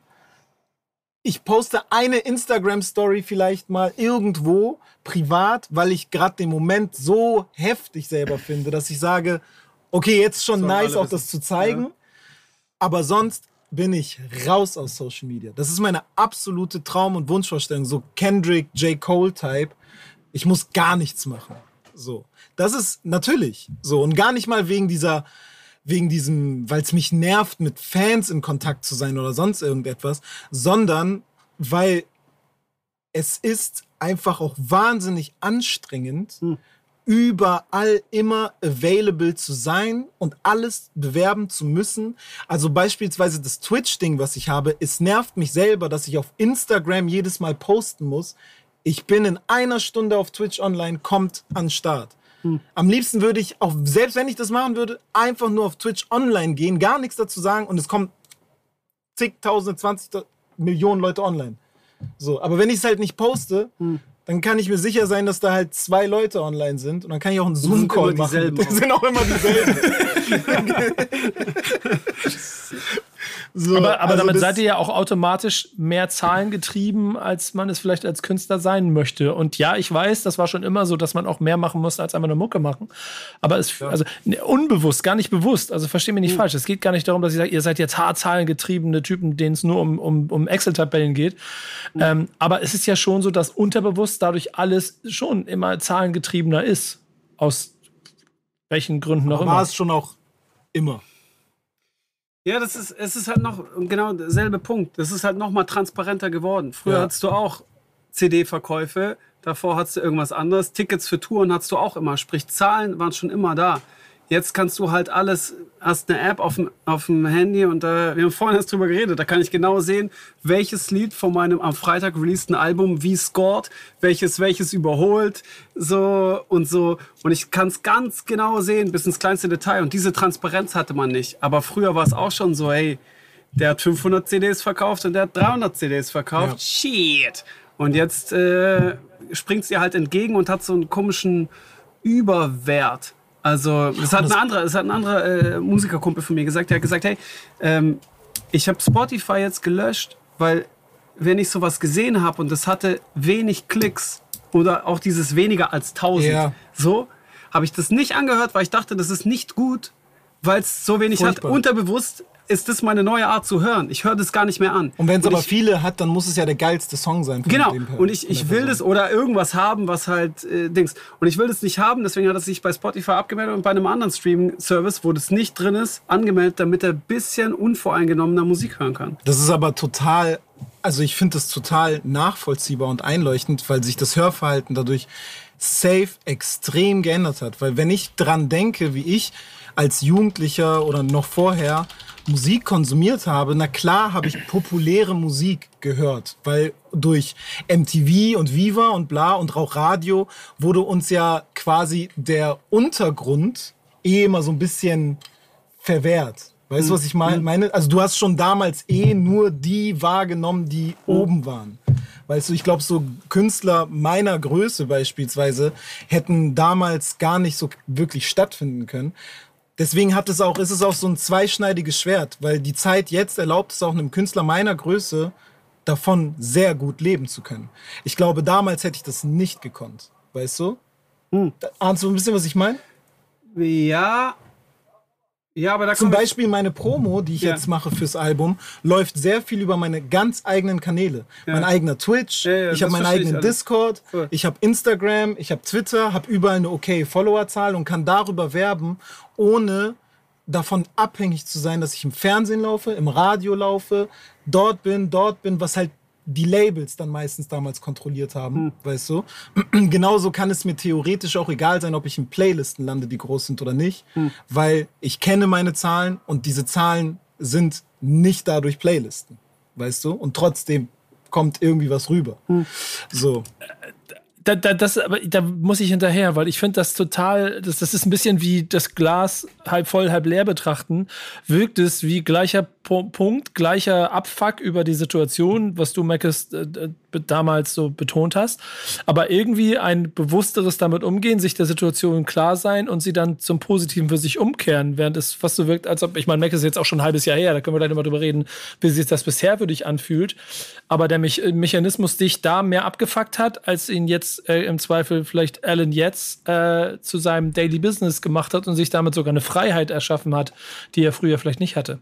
Ich poste eine Instagram-Story vielleicht mal irgendwo privat, weil ich gerade den Moment so heftig selber finde, dass ich sage, okay, jetzt schon nice, auch das zu zeigen. Ja. Aber sonst bin ich raus aus Social Media. Das ist meine absolute Traum- und Wunschvorstellung. So Kendrick, J. Cole-Type. Ich muss gar nichts machen. So. Das ist natürlich so. Und gar nicht mal wegen dieser, wegen diesem, weil es mich nervt, mit Fans in Kontakt zu sein oder sonst irgendetwas, sondern weil es ist einfach auch wahnsinnig anstrengend, überall immer available zu sein und alles bewerben zu müssen. Also beispielsweise das Twitch-Ding, was ich habe, es nervt mich selber, dass ich auf Instagram jedes Mal posten muss. Ich bin in einer Stunde auf Twitch online, kommt an Start. Am liebsten würde ich, auch selbst wenn ich das machen würde, einfach nur auf Twitch online gehen, gar nichts dazu sagen und es kommen zigtausende, zwanzig Millionen Leute online. So, aber wenn ich es halt nicht poste, dann kann ich mir sicher sein, dass da halt zwei Leute online sind und dann kann ich auch einen Zoom-Call machen. auch. sind auch immer dieselben. so, Aber, aber also damit seid ihr ja auch automatisch mehr Zahlen getrieben, als man es vielleicht als Künstler sein möchte. Und ja, ich weiß, das war schon immer so, dass man auch mehr machen muss, als einfach eine Mucke machen. Aber es, also ne, unbewusst, gar nicht bewusst. Also versteh mich nicht falsch. Es geht gar nicht darum, dass ich sage, ihr seid jetzt hart zahlengetriebene Typen, denen es nur um, um, um Excel-Tabellen geht. Ähm, aber es ist ja schon so, dass unterbewusst dadurch alles schon immer zahlengetriebener ist. Aus welchen Gründen auch war immer. es schon auch immer. Ja, das ist, es ist halt noch genau derselbe Punkt. Das ist halt noch mal transparenter geworden. Früher Ja. hattest du auch CD-Verkäufe, davor hattest du irgendwas anderes. Tickets für Touren hattest du auch immer. Sprich, Zahlen waren schon immer da. Jetzt kannst du halt alles, hast eine App auf dem, auf dem Handy und äh, wir haben vorhin erst drüber geredet. Da kann ich genau sehen, welches Lied von meinem am Freitag releaseden Album wie scored, welches welches überholt, so und so. Und ich kann es ganz genau sehen, bis ins kleinste Detail. Und diese Transparenz hatte man nicht. Aber früher war es auch schon so, hey, der hat 500 CDs verkauft und der hat 300 CDs verkauft. Shit. Und jetzt äh, springt sie halt entgegen und hat so einen komischen Überwert. Also, das hat ein anderer, das hat ein anderer äh, Musikerkumpel von mir gesagt. Der hat gesagt, hey, ähm, ich habe Spotify jetzt gelöscht, weil wenn ich sowas gesehen habe und das hatte wenig Klicks oder auch dieses weniger als 1000, Ja. so, habe ich das nicht angehört, weil ich dachte, das ist nicht gut, weil es so wenig Furchtbar. hat. Unterbewusst ist das meine neue Art zu hören. Ich höre das gar nicht mehr an. Und wenn es aber ich, viele hat, dann muss es ja der geilste Song sein. Genau. dem- Und ich, ich will Person. das oder irgendwas haben, was halt äh, Dings. Und ich will das nicht haben, deswegen hat er sich bei Spotify abgemeldet und bei einem anderen Streaming-Service, wo das nicht drin ist, angemeldet, damit er ein bisschen unvoreingenommener Musik hören kann. Das ist aber total, also ich finde das total nachvollziehbar und einleuchtend, weil sich das Hörverhalten dadurch safe extrem geändert hat. Weil wenn ich dran denke, wie ich als Jugendlicher oder noch vorher Musik konsumiert habe, na klar habe ich populäre Musik gehört, weil durch MTV und Viva und bla und auch Radio wurde uns ja quasi der Untergrund eh immer so ein bisschen verwehrt. Weißt du, was ich mein- meine? Also du hast schon damals eh nur die wahrgenommen, die oben waren. Weißt du, ich glaube, so Künstler meiner Größe beispielsweise hätten damals gar nicht so wirklich stattfinden können. Deswegen hat es auch, ist es auch so ein zweischneidiges Schwert, weil die Zeit jetzt erlaubt es auch einem Künstler meiner Größe, davon sehr gut leben zu können. Ich glaube, damals hätte ich das nicht gekonnt. Weißt du? Da- Ahnst du ein bisschen, was ich meine? Ja. Ja, aber da Zum Beispiel meine Promo, die ich Ja. jetzt mache fürs Album, läuft sehr viel über meine ganz eigenen Kanäle. Mein eigener Twitch, Ja, ja, ich habe meinen ich eigenen alles. Discord, Voll. ich habe Instagram, ich habe Twitter, habe überall eine okay Followerzahl und kann darüber werben, ohne davon abhängig zu sein, dass ich im Fernsehen laufe, im Radio laufe, dort bin, dort bin, was halt die Labels dann meistens damals kontrolliert haben, Hm. weißt du. Genauso kann es mir theoretisch auch egal sein, ob ich in Playlisten lande, die groß sind oder nicht, Hm. weil ich kenne meine Zahlen und diese Zahlen sind nicht dadurch Playlisten, weißt du. Und trotzdem kommt irgendwie was rüber. Hm. So. Da, da, das, aber da muss ich hinterher, weil ich finde das total, das, das ist ein bisschen wie das Glas halb voll, halb leer betrachten. Wirkt es wie gleicher Pu- Punkt, gleicher Abfuck über die Situation, was du, Meckes, äh, äh, damals so betont hast. Aber irgendwie ein bewussteres damit umgehen, sich der Situation klar sein und sie dann zum Positiven für sich umkehren, während es fast so wirkt, als ob, ich meine, Meckes ist jetzt auch schon ein halbes Jahr her, da können wir gleich mal drüber reden, wie sich das bisher für dich anfühlt. Aber der Mich Mechanismus dich da mehr abgefuckt hat, als ihn jetzt äh, im Zweifel vielleicht Alan jetzt äh, zu seinem Daily Business gemacht hat und sich damit sogar eine Freiheit erschaffen hat, die er früher vielleicht nicht hatte.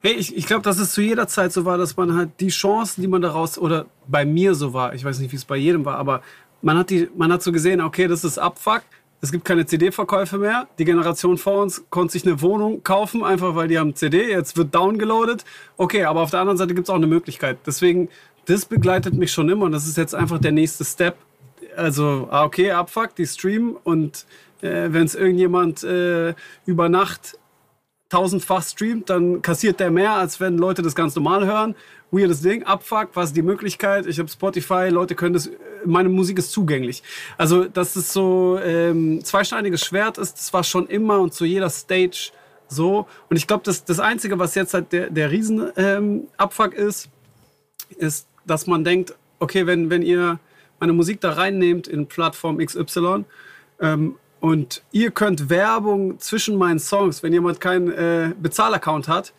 Hey, ich, ich glaube, dass es zu jeder Zeit so war, dass man halt die Chancen, die man daraus, oder bei mir so war, ich weiß nicht, wie es bei jedem war, aber man hat, die, man hat so gesehen, okay, das ist Abfuck, es gibt keine CD-Verkäufe mehr. Die Generation vor uns konnte sich eine Wohnung kaufen, einfach weil die haben CD, jetzt wird downgeloadet. Okay, aber auf der anderen Seite gibt es auch eine Möglichkeit. Deswegen, das begleitet mich schon immer und das ist jetzt einfach der nächste Step. Also, ah, okay, Abfuck, die streamen und äh, wenn es irgendjemand äh, über Nacht tausendfach streamt, dann kassiert der mehr, als wenn Leute das ganz normal hören. Weirdes Ding, Abfuck, was ist die Möglichkeit? Ich habe Spotify, Leute können das, meine Musik ist zugänglich. Also, dass es so ähm, zweischneidiges Schwert ist, das war schon immer und zu jeder Stage so. Und ich glaube, das, das Einzige, was jetzt halt der, der Riesen-Abfuck ähm, ist, ist, dass man denkt, okay, wenn, wenn ihr meine Musik da reinnehmt in Plattform XY, ähm, und ihr könnt Werbung zwischen meinen Songs, wenn jemand keinen äh, Bezahlaccount hat,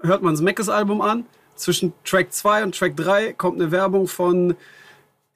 hört man das Meckes-Album an. Zwischen Track 2 und Track 3 kommt eine Werbung von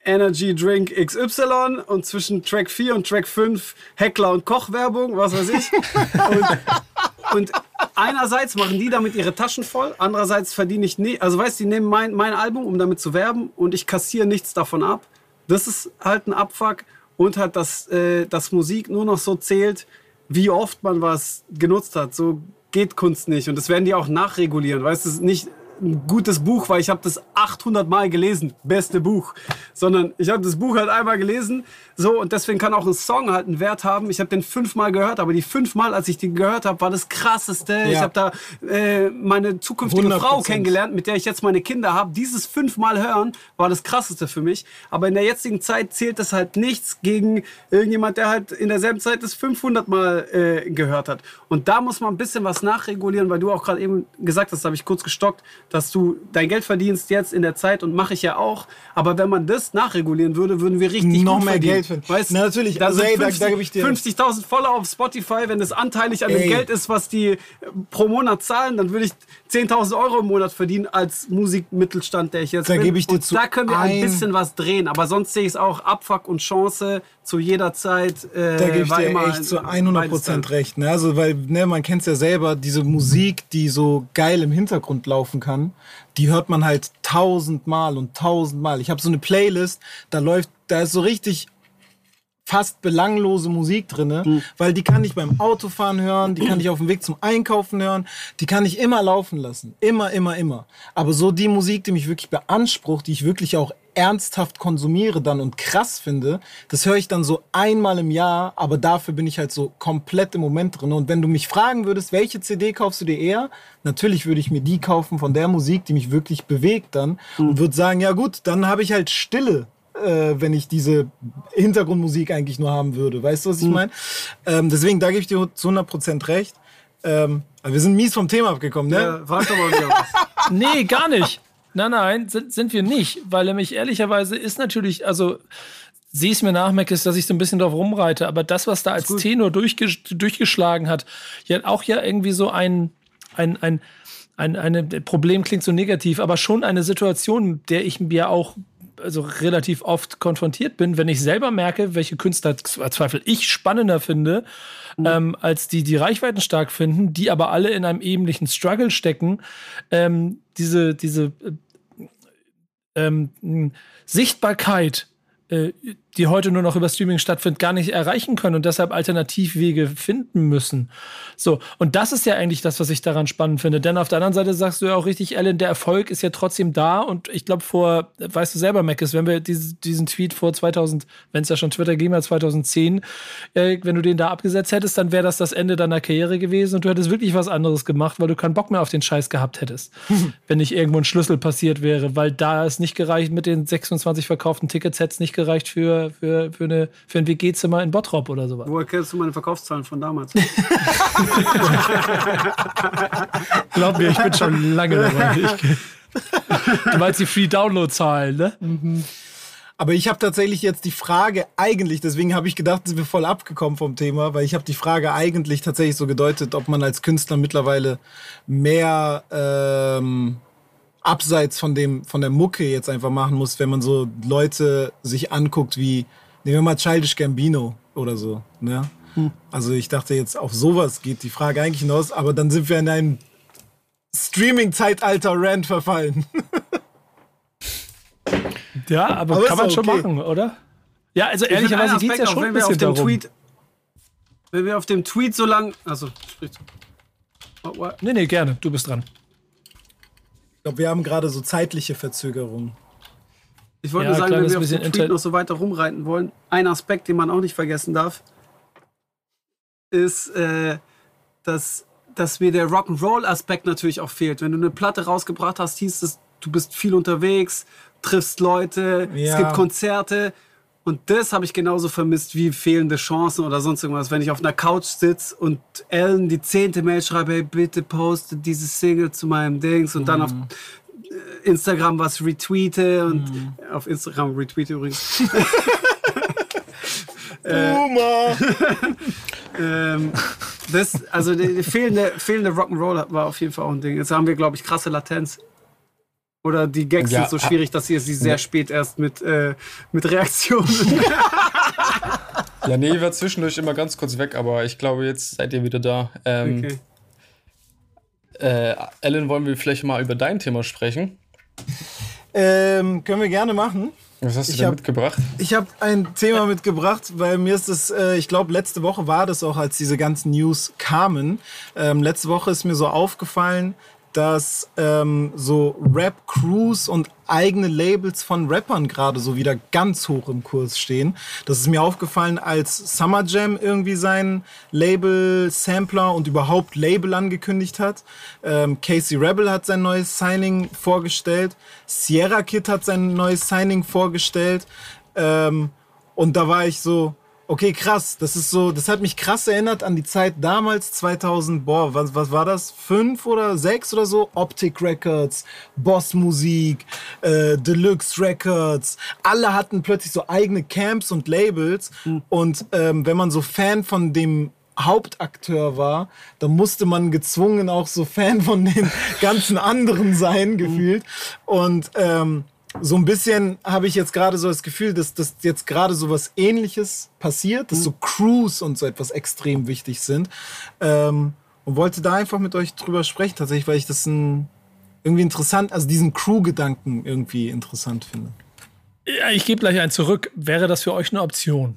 Energy Drink XY und zwischen Track 4 und Track 5 Heckler und Koch-Werbung, was weiß ich. und, und, einerseits machen die damit ihre Taschen voll, andererseits verdiene ich nicht. Also weißt du, die nehmen mein, mein Album, um damit zu werben und ich kassiere nichts davon ab. Das ist halt ein Abfuck und halt, dass, äh, dass Musik nur noch so zählt, wie oft man was genutzt hat. So geht Kunst nicht. Und das werden die auch nachregulieren. Weißt du, nicht ein gutes Buch, weil ich habe das 800 Mal gelesen, beste Buch, sondern ich habe das Buch halt einmal gelesen, so und deswegen kann auch ein Song halt einen Wert haben. Ich habe den fünfmal gehört, aber die fünfmal, als ich den gehört habe, war das krasseste. Ja. Ich habe da äh, meine zukünftige 100%. Frau kennengelernt, mit der ich jetzt meine Kinder habe. Dieses fünfmal hören war das krasseste für mich. Aber in der jetzigen Zeit zählt das halt nichts gegen irgendjemand, der halt in derselben Zeit das 500 Mal äh, gehört hat. Und da muss man ein bisschen was nachregulieren, weil du auch gerade eben gesagt hast, habe ich kurz gestockt dass du dein Geld verdienst jetzt in der Zeit und mache ich ja auch. Aber wenn man das nachregulieren würde, würden wir richtig noch mehr verdienen. Geld finden. Weißt, Na, natürlich. Da also, ey, 50, da, da ich dir 50.000 Follower auf Spotify, wenn das anteilig an ey. dem Geld ist, was die pro Monat zahlen, dann würde ich 10.000 Euro im Monat verdienen als Musikmittelstand, der ich jetzt da bin. Gebe ich dir und zu da können wir ein, ein bisschen was drehen. Aber sonst sehe ich es auch Abfuck und Chance zu jeder Zeit. Äh, da gebe ich dir echt zu 100 Prozent recht. Ne? Also, weil ne, man kennt es ja selber, diese Musik, die so geil im Hintergrund laufen kann, die hört man halt tausendmal und tausendmal. Ich habe so eine Playlist, da läuft, da ist so richtig fast belanglose Musik drinne, mhm. weil die kann ich beim Autofahren hören, die kann ich auf dem Weg zum Einkaufen hören, die kann ich immer laufen lassen, immer, immer, immer. Aber so die Musik, die mich wirklich beansprucht, die ich wirklich auch ernsthaft konsumiere dann und krass finde, das höre ich dann so einmal im Jahr, aber dafür bin ich halt so komplett im Moment drin. Und wenn du mich fragen würdest, welche CD kaufst du dir eher? Natürlich würde ich mir die kaufen von der Musik, die mich wirklich bewegt dann mhm. und würde sagen, ja gut, dann habe ich halt Stille äh, wenn ich diese Hintergrundmusik eigentlich nur haben würde. Weißt du, was ich mhm. meine? Ähm, deswegen, da gebe ich dir zu 100% recht. Ähm, aber wir sind mies vom Thema abgekommen, ne? Ja, frag doch mal wieder was. nee, gar nicht. Nein, nein, sind, sind wir nicht. Weil nämlich ehrlicherweise ist natürlich, also sieh es mir nach, Mac, ist, dass ich so ein bisschen drauf rumreite. Aber das, was da als Tenor durchges durchgeschlagen hat, ja auch ja irgendwie so ein, ein, ein, ein, ein Problem klingt so negativ, aber schon eine Situation, der ich mir auch also relativ oft konfrontiert bin, wenn ich selber merke, welche Künstler Zweifel ich spannender finde, mhm. ähm, als die, die Reichweiten stark finden, die aber alle in einem ähnlichen Struggle stecken, ähm, diese, diese äh, ähm, Sichtbarkeit äh, die heute nur noch über Streaming stattfindet, gar nicht erreichen können und deshalb Alternativwege finden müssen. So, und das ist ja eigentlich das, was ich daran spannend finde. Denn auf der anderen Seite sagst du ja auch richtig, Ellen, der Erfolg ist ja trotzdem da und ich glaube, vor, weißt du selber, Mac, ist, wenn wir diese, diesen Tweet vor 2000, wenn es ja schon Twitter hat, 2010, äh, wenn du den da abgesetzt hättest, dann wäre das das Ende deiner Karriere gewesen und du hättest wirklich was anderes gemacht, weil du keinen Bock mehr auf den Scheiß gehabt hättest. wenn nicht irgendwo ein Schlüssel passiert wäre, weil da es nicht gereicht mit den 26 verkauften Tickets, hätte es nicht gereicht für für, für, eine, für ein WG-Zimmer in Bottrop oder sowas. Woher kennst du meine Verkaufszahlen von damals? Glaub mir, ich bin schon lange dabei. du meinst die Free-Download-Zahlen, ne? Mhm. Aber ich habe tatsächlich jetzt die Frage eigentlich, deswegen habe ich gedacht, sind wir voll abgekommen vom Thema, weil ich habe die Frage eigentlich tatsächlich so gedeutet, ob man als Künstler mittlerweile mehr ähm, abseits von dem von der Mucke jetzt einfach machen muss, wenn man so Leute sich anguckt wie nehmen wir mal Childish Gambino oder so, ne? Hm. Also ich dachte jetzt auf sowas geht die Frage eigentlich hinaus, aber dann sind wir in einem Streaming-Zeitalter-Rant verfallen. Ja, aber, Aber kann man schon okay. machen, oder? Ja, also Ich ehrlicherweise geht es ja schon ein wenn wir auf bisschen dem darum. Tweet, wenn wir auf dem Tweet so lang, also sprich. Oh, Nee, nee, gerne. Du bist dran. Ich glaube, wir haben gerade so zeitliche Verzögerungen. Ich wollte Ja, nur sagen, wenn wir auf dem Tweet noch so weiter rumreiten wollen, ein Aspekt, den man auch nicht vergessen darf, ist, äh, dass, dass mir der Rock'n'Roll-Aspekt natürlich auch fehlt. Wenn du eine Platte rausgebracht hast, hieß es, du bist viel unterwegs, triffst Leute, es Ja. gibt Konzerte. Und das habe ich genauso vermisst wie fehlende Chancen oder sonst irgendwas. Wenn ich auf einer Couch sitze und Ellen die zehnte Mail schreibe, hey, bitte poste diese Single zu meinem Dings und dann auf äh, Instagram was retweete und auf Instagram retweete übrigens. Boomer! ähm, das, also die, die fehlende, fehlende Rock'n'Roll war auf jeden Fall auch ein Ding. Jetzt haben wir, glaube ich, krasse Latenz. Oder die Gags Ja, sind so schwierig, dass ihr sie sehr ne. spät erst mit, äh, mit Reaktionen. Ja, nee, war zwischendurch immer ganz kurz weg, aber ich glaube, jetzt seid ihr wieder da. Ähm, Okay. äh, Ellen, wollen wir vielleicht mal über dein Thema sprechen? ähm, können wir gerne machen. Was hast du Ich denn hab- mitgebracht? Ich habe ein Thema mitgebracht, weil mir ist es, äh, ich glaube, letzte Woche war das auch, als diese ganzen News kamen. Ähm, letzte Woche ist mir so aufgefallen, dass ähm, so Rap-Crews und eigene Labels von Rappern gerade so wieder ganz hoch im Kurs stehen. Das ist mir aufgefallen, als Summer Jam irgendwie sein Label, Sampler und überhaupt Label angekündigt hat. Ähm, Casey Rebel hat sein neues Signing vorgestellt. Sierra Kid hat sein neues Signing vorgestellt. Ähm, und da war ich so, okay, krass. Das ist so, das hat mich krass erinnert an die Zeit damals, 2000, boah, was, was war das? Fünf oder sechs oder so? Optic Records, Boss Musik, äh, Deluxe Records. Alle hatten plötzlich so eigene Camps und Labels. Und ähm, wenn man so Fan von dem Hauptakteur war, dann musste man gezwungen auch so Fan von den ganzen anderen sein, gefühlt. Und ähm, so ein bisschen habe ich jetzt gerade so das Gefühl, dass, dass jetzt gerade so was ähnliches passiert, dass so Crews und so etwas extrem wichtig sind. Ähm, und wollte da einfach mit euch drüber sprechen, tatsächlich, weil ich das ein, irgendwie interessant, also diesen Crew-Gedanken irgendwie interessant finde. Ja, ich gebe gleich einen zurück. Wäre das für euch eine Option?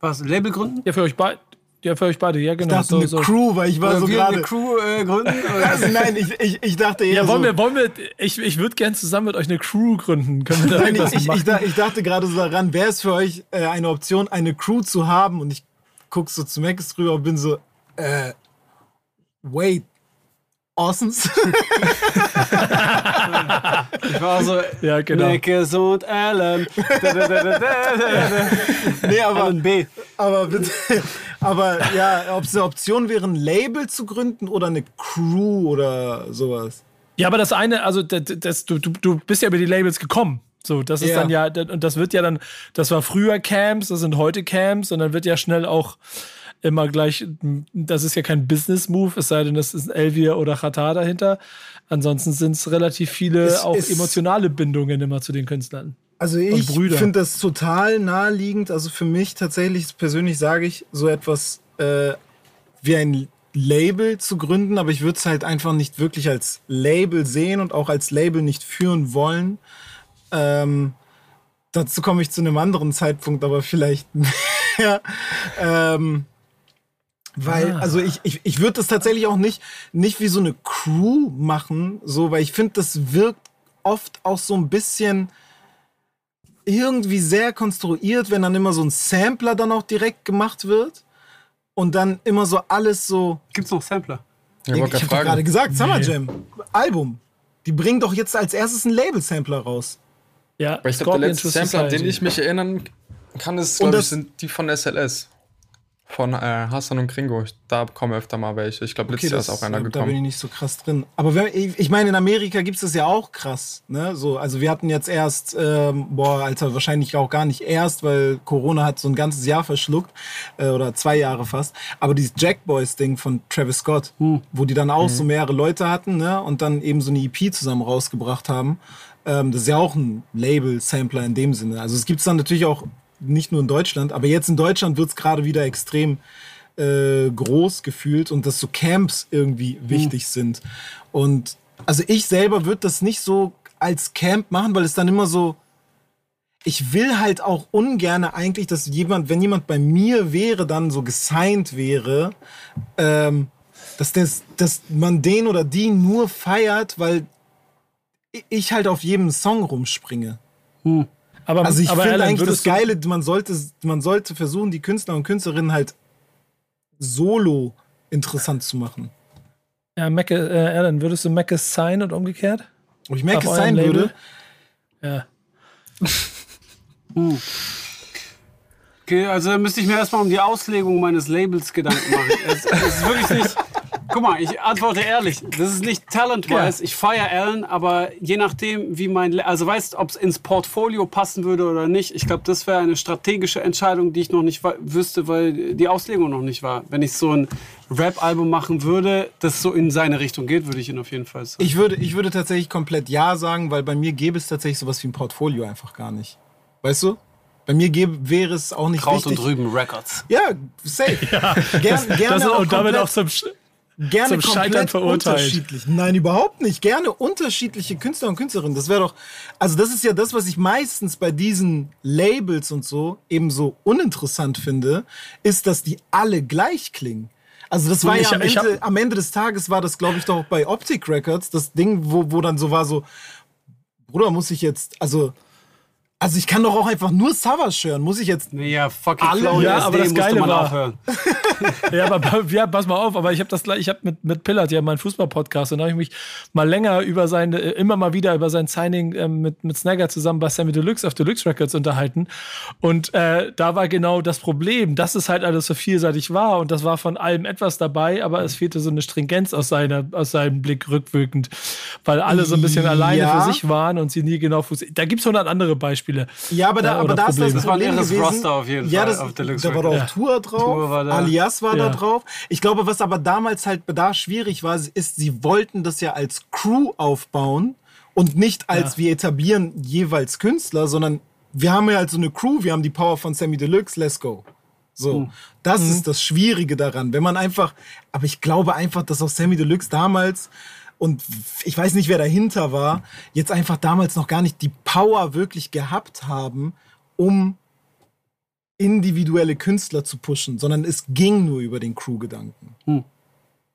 Was, Label gründen? Ja, für euch beide. Ja, für euch beide, ja, Ich genau. dachte eine Crew, weil ich war Oder so wir eine gerade. Crew äh, gründen? Also nein, ich, ich, ich dachte eher Ja, wollen so, wir, wollen wir, ich, ich würde gerne zusammen mit euch eine Crew gründen. Können wir da Nein, ich, ich, ich, da- ich dachte gerade so daran, wäre es für euch äh, eine Option, eine Crew zu haben? Und ich guck so zu Max drüber und bin so, äh, wait, Orsons? Ich war so, Ja, genau. Nickes und da. nee, aber, Alan B. aber bitte, aber ja, ob es eine Option wäre, ein Label zu gründen oder eine Crew oder sowas. Ja, aber das eine, also das, das, du, du, bist ja über die Labels gekommen. So, das ist Ja. dann ja, und das wird ja dann, das war früher Camps, das sind heute Camps und dann wird ja schnell auch immer gleich, das ist ja kein Business-Move, es sei denn, das ist ein Elvier oder Chata dahinter. Ansonsten sind es relativ viele Es auch emotionale Bindungen immer zu den Künstlern. Also ich finde das total naheliegend. Also für mich tatsächlich, persönlich sage ich, so etwas äh, wie ein Label zu gründen, aber ich würde es halt einfach nicht wirklich als Label sehen und auch als Label nicht führen wollen. Ähm, dazu komme ich zu einem anderen Zeitpunkt, aber vielleicht mehr. Ähm, weil, also ich, ich, ich würde das tatsächlich auch nicht, nicht wie so eine Crew machen, so, weil ich finde, das wirkt oft auch so ein bisschen irgendwie sehr konstruiert, wenn dann immer so ein Sampler dann auch direkt gemacht wird und dann immer so alles so. Gibt's noch Sampler? Ja, ich wollte habe gerade gesagt, Summer Nee. Jam, Album. Die bringen doch jetzt als erstes einen Label-Sampler raus. Ja, Aber ich glaube, der letzte Sampler, an den ich mich erinnern kann, ist, glaube ich, das- sind die von SLS. Von äh, Hassan und Kringo. Da kommen öfter mal welche. Ich glaube, letztes Jahr ist auch einer da bin ich gekommen. nicht so krass drin. Aber wenn, ich, meine, in Amerika gibt es das ja auch krass. Ne? So, also wir hatten jetzt erst, ähm, boah, Alter, wahrscheinlich auch gar nicht erst, weil Corona hat so ein ganzes Jahr verschluckt. Äh, oder zwei Jahre fast. Aber dieses Jack Boys-Ding von Travis Scott, wo die dann auch so mehrere Leute hatten ne? und dann eben so eine EP zusammen rausgebracht haben. Ähm, das ist ja auch ein Label-Sampler in dem Sinne. Also es gibt es dann natürlich auch nicht nur in Deutschland, aber jetzt in Deutschland wird es gerade wieder extrem äh, groß gefühlt und dass so Camps irgendwie wichtig sind. Und also ich selber würde das nicht so als Camp machen, weil es dann immer so. Ich will halt auch ungerne eigentlich, dass jemand, wenn jemand bei mir wäre, dann so gesigned wäre, ähm, dass, das, dass man den oder die nur feiert, weil ich halt auf jedem Song rumspringe. Aber, Also ich aber finde Alan, eigentlich das Geile, man sollte, man sollte versuchen, die Künstler und Künstlerinnen halt solo interessant zu machen. Ja, Mecke, äh, Alan, würdest du Mecke sign und umgekehrt? Ob ich es sein würde, Ja. Okay, also müsste ich mir erstmal um die Auslegung meines Labels Gedanken machen. es, es ist wirklich nicht. Guck mal, ich antworte ehrlich. Das ist nicht talent-wise. Ich feiere Alan, aber je nachdem, wie mein. Also weißt ob es ins Portfolio passen würde oder nicht. Ich glaube, das wäre eine strategische Entscheidung, die ich noch nicht wüsste, weil die Auslegung noch nicht war. Wenn ich so ein Rap-Album machen würde, das so in seine Richtung geht, würde ich ihn auf jeden Fall sagen. ich würde, ich würde tatsächlich komplett Ja sagen, weil bei mir gäbe es tatsächlich sowas wie ein Portfolio einfach gar nicht. Weißt du? Bei mir gäbe, wäre es auch nicht Kraut wichtig. und Rüben Records. Ja, safe. Gern, gerne Das, auch und damit komplett- auch zum, Sch- gerne zum Scheitern komplett verurteilt. unterschiedlich. Nein, überhaupt nicht. Gerne unterschiedliche Künstler und Künstlerinnen. Das wäre doch, also das ist ja das, was ich meistens bei diesen Labels und so eben so uninteressant finde, ist, dass die alle gleich klingen. Also das war Ich- ja am ich hab- Ende, am Ende des Tages war das, glaube ich, doch auch bei Optic Records, das Ding, wo, wo dann so war so, Bruder, muss ich jetzt, also, also ich kann doch auch einfach nur Savage hören. Muss ich jetzt ja, fucking Alle- Flow, Ja, aber das Geile man war- aufhören. Ja, aber ja, pass mal auf, aber ich habe das ich habe mit, mit Pillard ja meinen Fußball-Podcast und da habe ich mich mal länger über sein, äh, immer mal wieder über sein Signing ähm, mit, mit Snagger zusammen bei Sammy Deluxe auf Deluxe Records unterhalten. Und äh, da war genau das Problem, dass es halt alles so vielseitig war und das war von allem etwas dabei, aber es fehlte so eine Stringenz aus, seiner, aus seinem Blick rückwirkend, weil alle so ein bisschen alleine Ja. für sich waren und sie nie genau fokussiert. Da gibt's hundert andere Beispiele. Ja, aber da, Äh, aber da ist das Probleme. Das war Problem gewesen. Roster auf jeden ja, Fall das, auf Deluxe da war auch Tour drauf, Tour war da. Alias war Ja. da drauf. Ich glaube, was aber damals halt da schwierig war, ist, sie wollten das ja als Crew aufbauen und nicht als Ja. wir etablieren jeweils Künstler, sondern wir haben ja halt so eine Crew, wir haben die Power von Sammy Deluxe, let's go. So, Hm. das ist das Schwierige daran. Wenn man einfach, aber ich glaube einfach, dass auch Sammy Deluxe damals und ich weiß nicht, wer dahinter war, jetzt einfach damals noch gar nicht die Power wirklich gehabt haben, um individuelle Künstler zu pushen, sondern es ging nur über den Crew-Gedanken.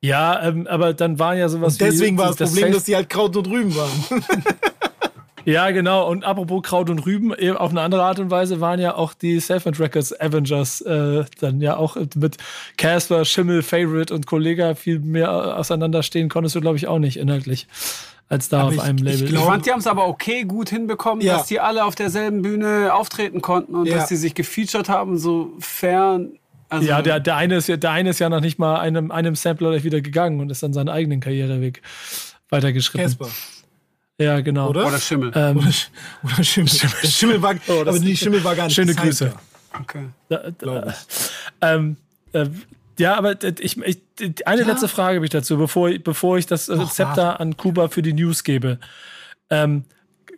Ja, ähm, aber dann waren ja sowas Und deswegen wie war das Problem, Fest- dass die halt Kraut und Rüben waren. Ja, genau. Und apropos Kraut und Rüben, eben auf eine andere Art und Weise waren ja auch die Selfmade Records Avengers äh, dann ja auch mit Casper, Schimmel, Favorite und Kollega viel mehr auseinanderstehen konntest du, glaube ich, auch nicht inhaltlich als da Aber auf ich- einem ich Label. Ich glaub- fand, die haben es aber okay gut hinbekommen, Ja. dass die alle auf derselben Bühne auftreten konnten und Ja. dass die sich gefeatured haben, sofern. Also, ja, der, der, eine ist ja, der eine ist ja noch nicht mal einem, einem Sampler wieder gegangen und ist dann seinen eigenen Karriereweg weitergeschritten. Casper. Ja, genau. Oder? Oder Schimmel. Ähm, Oder, Sch- oder Schimmel. Der Schimmel war, Oh, aber die Schimmel war gar nicht Schöne gesigned, Grüße. Okay. da, da. Ähm, äh, ja, aber ich, ich, eine letzte Frage habe ich dazu, bevor, bevor ich das äh, Zepter an Kuba für die News gebe. Ähm,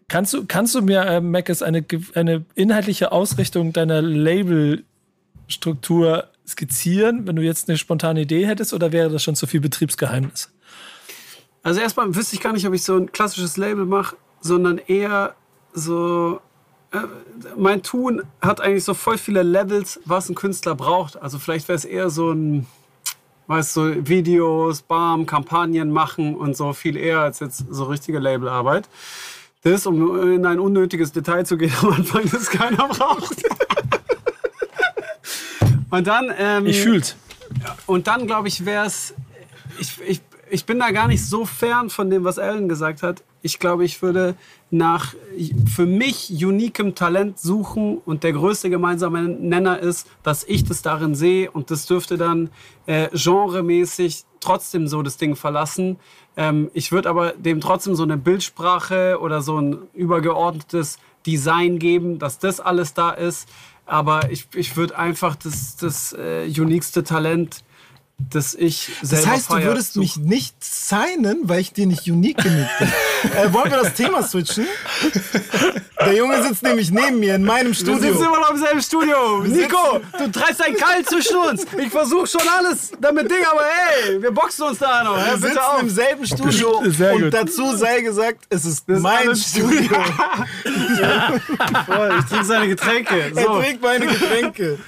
kannst, du, kannst du mir, äh, Mackes, eine, eine inhaltliche Ausrichtung deiner Labelstruktur skizzieren, wenn du jetzt eine spontane Idee hättest, oder wäre das schon zu viel Betriebsgeheimnis? Also erstmal wüsste ich gar nicht, ob ich so ein klassisches Label mache, sondern eher so. Äh, mein Tun hat eigentlich so voll viele Levels, was ein Künstler braucht. Also vielleicht wäre es eher so ein, weißt du, Videos, Bam, Kampagnen machen und so viel eher als jetzt so richtige Labelarbeit. Das, um in ein unnötiges Detail zu gehen am Anfang, das keiner braucht. und dann. Ähm, Ich fühl's. und dann, glaube ich, wäre es. Ich, ich, ich bin da gar nicht so fern von dem, was Alan gesagt hat. Ich glaube, ich würde nach für mich unikem Talent suchen und der größte gemeinsame Nenner ist, dass ich das darin sehe und das dürfte dann äh, genremäßig trotzdem so das Ding verlassen. Ähm, ich würde aber dem trotzdem so eine Bildsprache oder so ein übergeordnetes Design geben, dass das alles da ist. Aber ich, ich würde einfach das, das äh, uniqueste Talent das ich selber Das heißt, du würdest So- mich nicht signen, weil ich dir nicht unique genug bin. äh, wollen wir das Thema switchen? Der Junge sitzt nämlich neben mir in meinem Wir sitzen Studio. immer noch im selben Studio. Wir Nico! sitzen- du treibst ein Kalt zwischen uns. Ich versuche schon alles damit Ding, aber ey, wir boxen uns da noch. Wir bitte sitzen auf. im selben Studio Sehr und gut. dazu sei gesagt, es ist mein alles Studio. Voll, ich trinke seine Getränke. Er So. trinkt meine Getränke.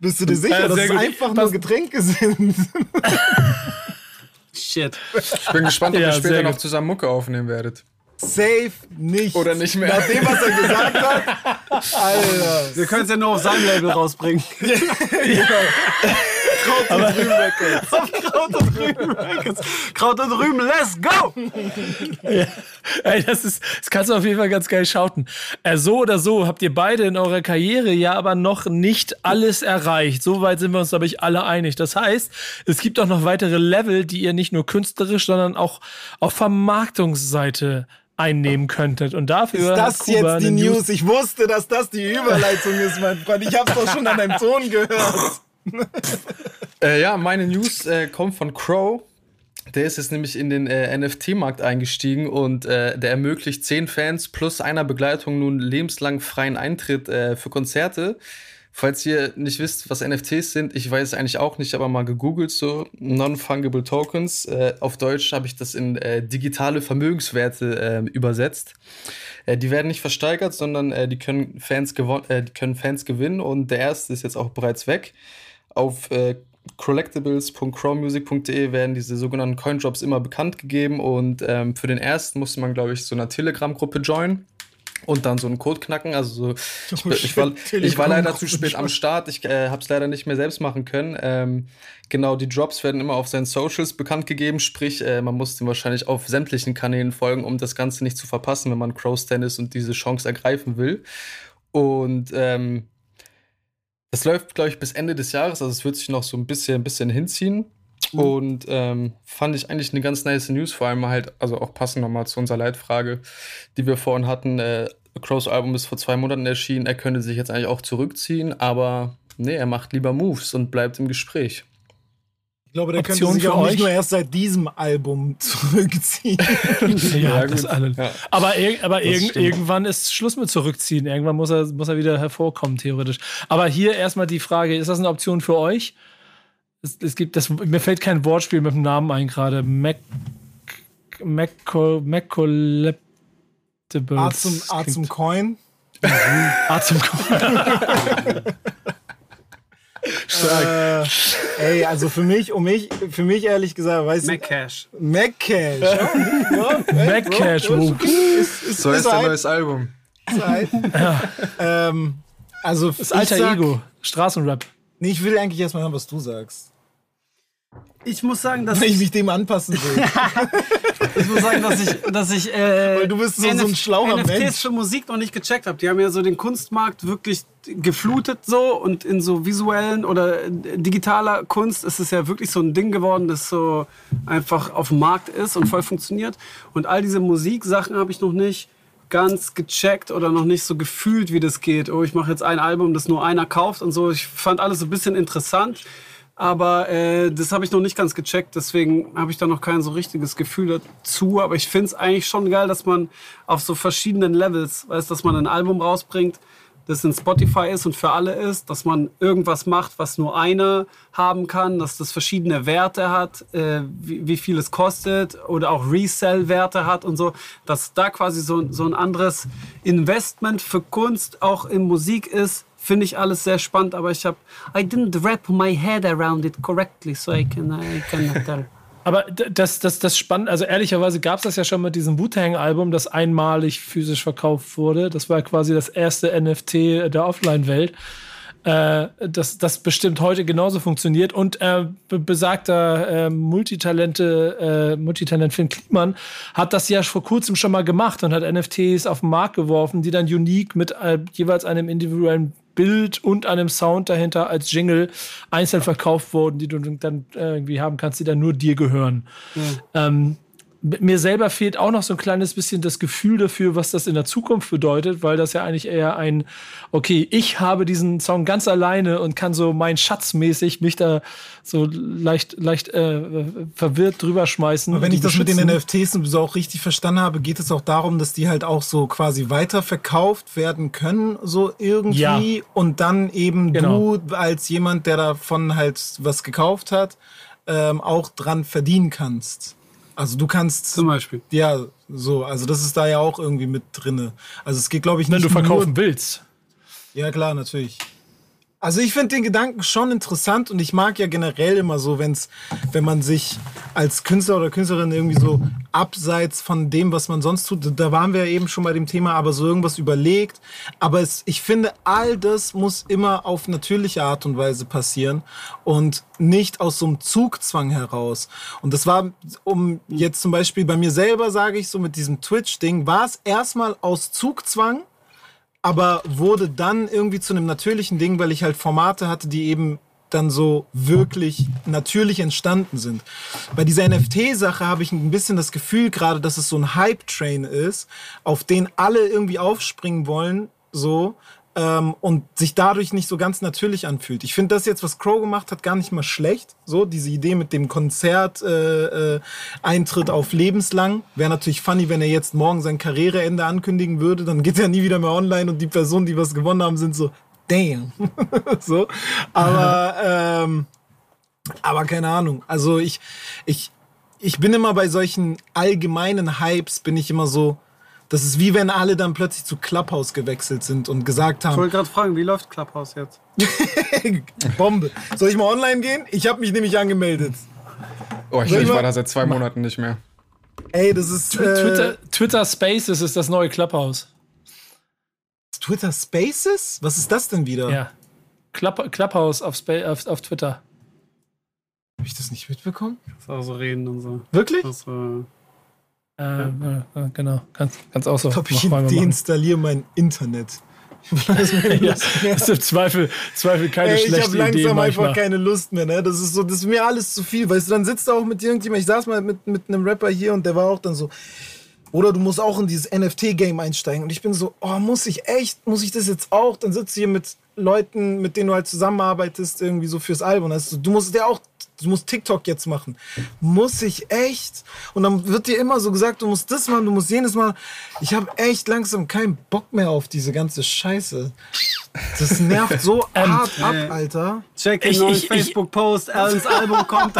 Bist du dir sicher, Ja, dass es einfach nur Getränke sind? Shit. Ich bin gespannt, ob Ja, ihr später noch zusammen Mucke aufnehmen werdet. Safe nicht. Oder nicht mehr. Nach dem, was er gesagt hat. Alter. Wir können es ja nur auf seinem Label rausbringen. Kraut und drüben weg. Kraut und Rüben. Records. Kraut und Rüben, let's go! Ey, das ist, das kannst du auf jeden Fall ganz geil schauten. Äh, so oder so habt ihr beide in eurer Karriere ja aber noch nicht alles erreicht. Soweit sind wir uns, glaube ich, alle einig. Das heißt, es gibt auch noch weitere Level, die ihr nicht nur künstlerisch, sondern auch auf Vermarktungsseite einnehmen könntet. Und dafür Ist das Kuba jetzt die eine News? Ich wusste, dass das die Überleitung ist, mein Freund. Ich hab's doch schon an deinem Ton gehört. Äh, ja, meine News äh, kommt von Crow. Der ist jetzt nämlich in den äh, NFT-Markt eingestiegen und äh, der ermöglicht zehn Fans plus einer Begleitung nun lebenslang freien Eintritt äh, für Konzerte. Falls ihr nicht wisst, was NFTs sind, ich weiß es eigentlich auch nicht, aber mal gegoogelt so Non-Fungible Tokens. Äh, auf Deutsch habe ich das in äh, digitale Vermögenswerte äh, übersetzt. Äh, die werden nicht versteigert, sondern die, können Fans die können Fans gewinnen und der erste ist jetzt auch bereits weg. Auf äh, collectibles.crowmusic.de werden diese sogenannten Coindrops immer bekannt gegeben und ähm, für den ersten musste man, glaube ich, so einer Telegram-Gruppe joinen und dann so einen Code knacken. Also so, ich, ich, war, ich war leider zu spät am Start. Ich äh, habe es leider nicht mehr selbst machen können. Ähm, genau, die Drops werden immer auf seinen Socials bekannt gegeben. Sprich, äh, man muss dem wahrscheinlich auf sämtlichen Kanälen folgen, um das Ganze nicht zu verpassen, wenn man Crow-Stan ist und diese Chance ergreifen will. Und ähm, das läuft, glaube ich, bis Ende des Jahres. Also es wird sich noch so ein bisschen, ein bisschen hinziehen. Und ähm, fand ich eigentlich eine ganz nice News, vor allem halt, also auch passend nochmal zu unserer Leitfrage, die wir vorhin hatten. Äh, Crows Album ist vor zwei Monaten erschienen. Er könnte sich jetzt eigentlich auch zurückziehen, aber nee, er macht lieber Moves und bleibt im Gespräch. Ich glaube, der Option könnte sich auch euch? nicht nur erst seit diesem Album zurückziehen. Ja, Ja, das gut. alle. Ja. Aber, ir aber irg stimmt. irgendwann ist Schluss mit zurückziehen. Irgendwann muss er, muss er wieder hervorkommen, theoretisch. Aber hier erstmal die Frage: Ist das eine Option für euch? Es, es gibt das, mir fällt kein Wortspiel mit dem Namen ein gerade. Mac. Maco, Macoleptibles. A zum, A zum Coin. Zum Äh, ey, also für mich, um mich, für mich ehrlich gesagt, weißt du, Macash. Macash. Ja, Macash. Wow. ist, ist, So ist heißt ein halt, neues Album. halt. Ähm, also Das alter sag, Ego. Straßenrap. Nee, ich will eigentlich erstmal hören, was du sagst. Ich muss sagen, dass Wenn ich ich, mich dem anpassen will. ich muss sagen, dass ich, dass ich äh, Weil du bist so- so ein schlauer NFTs Mensch. für Musik noch nicht gecheckt habe. Die haben ja so den Kunstmarkt wirklich geflutet so und in so visuellen oder äh, digitaler Kunst ist es ja wirklich so ein Ding geworden, das so einfach auf dem Markt ist und voll funktioniert. Und all diese Musiksachen habe ich noch nicht ganz gecheckt oder noch nicht so gefühlt, wie das geht. Oh, ich mache jetzt ein Album, das nur einer kauft und so. Ich fand alles so ein bisschen interessant. Aber äh, das habe ich noch nicht ganz gecheckt, deswegen habe ich da noch kein so richtiges Gefühl dazu. Aber ich finde es eigentlich schon geil, dass man auf so verschiedenen Levels, weißt, dass man ein Album rausbringt, das in Spotify ist und für alle ist, dass man irgendwas macht, was nur einer haben kann, dass das verschiedene Werte hat, äh, wie, wie viel es kostet oder auch Resell-Werte hat und so, dass da quasi so, so ein anderes Investment für Kunst auch in Musik ist, finde ich alles sehr spannend, aber ich habe I didn't wrap my head around it correctly, so I can I cannot tell. Aber das, das, das spannend, also ehrlicherweise gab es das ja schon mit diesem Wu-Tang-Album, das einmalig physisch verkauft wurde. Das war quasi das erste NFT der Offline-Welt. Äh, das, das bestimmt heute genauso funktioniert. Und äh, be besagter äh, Multitalente, äh, Multitalent Finn Kliman hat das ja vor kurzem schon mal gemacht und hat NFTs auf den Markt geworfen, die dann unique mit äh, jeweils einem individuellen Bild und einem Sound dahinter als Jingle einzeln verkauft wurden, die du dann irgendwie haben kannst, die dann nur dir gehören. Ähm, mir selber fehlt auch noch so ein kleines bisschen das Gefühl dafür, was das in der Zukunft bedeutet, weil das ja eigentlich eher ein, okay, ich habe diesen Song ganz alleine und kann so mein Schatzmäßig mich da so leicht, leicht äh, verwirrt drüber schmeißen. Aber wenn ich das mit den NFTs so auch richtig verstanden habe, geht es auch darum, dass die halt auch so quasi weiterverkauft werden können, so irgendwie. Ja. Und dann eben genau. du als jemand, der davon halt was gekauft hat, ähm, auch dran verdienen kannst. Also du kannst zum Beispiel. Ja, so. Also das ist da ja auch irgendwie mit drinne. Also es geht, glaube ich, nicht. Wenn du verkaufen nur, willst. Ja klar, natürlich. Also ich finde den Gedanken schon interessant und ich mag ja generell immer so, wenn's, wenn man sich als Künstler oder Künstlerin irgendwie so abseits von dem, was man sonst tut, da waren wir ja eben schon bei dem Thema, aber so irgendwas überlegt. Aber es, ich finde, all das muss immer auf natürliche Art und Weise passieren und nicht aus so einem Zugzwang heraus. Und das war, um jetzt zum Beispiel bei mir selber, sage ich so mit diesem Twitch-Ding, war es erstmal aus Zugzwang aber wurde dann irgendwie zu einem natürlichen Ding, weil ich halt Formate hatte, die eben dann so wirklich natürlich entstanden sind. Bei dieser NFT-Sache habe ich ein bisschen das Gefühl gerade, dass es so ein Hype-Train ist, auf den alle irgendwie aufspringen wollen, so, ähm, und sich dadurch nicht so ganz natürlich anfühlt. Ich finde das jetzt, was Crow gemacht hat, gar nicht mal schlecht. So, diese Idee mit dem Konzert äh, äh, auf lebenslang. Wäre natürlich funny, wenn er jetzt morgen sein Karriereende ankündigen würde, dann geht er nie wieder mehr online und die Personen, die was gewonnen haben, sind so, damn. so. Aber, ähm, aber keine Ahnung. Also ich, ich, ich bin immer bei solchen allgemeinen Hypes, bin ich immer so, das ist wie wenn alle dann plötzlich zu Clubhouse gewechselt sind und gesagt haben. Ich wollte gerade fragen, wie läuft Clubhouse jetzt? Bombe. Soll ich mal online gehen? Ich habe mich nämlich angemeldet. Oh, ich, ich war da seit zwei Monaten nicht mehr. Ey, das ist. Twitter, äh, Twitter Spaces ist das neue Clubhouse. Twitter Spaces? Was ist das denn wieder? Ja. Club, Clubhouse auf, auf, auf Twitter. Habe ich das nicht mitbekommen? Das auch so reden und so. Wirklich? Das, äh äh, ja. äh, genau, kannst, kannst auch so. Ich glaube, ich deinstalliere mein Internet. ja, das ist im Zweifel, Zweifel keine Ey, schlechte Idee. Ich habe langsam manchmal. einfach keine Lust mehr. Ne? Das ist so, das ist mir alles zu viel. Weißt du, dann sitzt du auch mit irgendjemandem. Ich saß mal mit, mit einem Rapper hier und der war auch dann so. Oder du musst auch in dieses NFT-Game einsteigen. Und ich bin so, oh, muss ich echt, muss ich das jetzt auch? Dann sitzt du hier mit Leuten, mit denen du halt zusammenarbeitest, irgendwie so fürs Album. Also, du musst ja auch du musst TikTok jetzt machen. Muss ich echt? Und dann wird dir immer so gesagt, du musst das machen, du musst jenes machen. Ich habe echt langsam keinen Bock mehr auf diese ganze Scheiße. Das nervt so ähm, hart ab, Alter. Check den neuen Facebook-Post, Alans Album kommt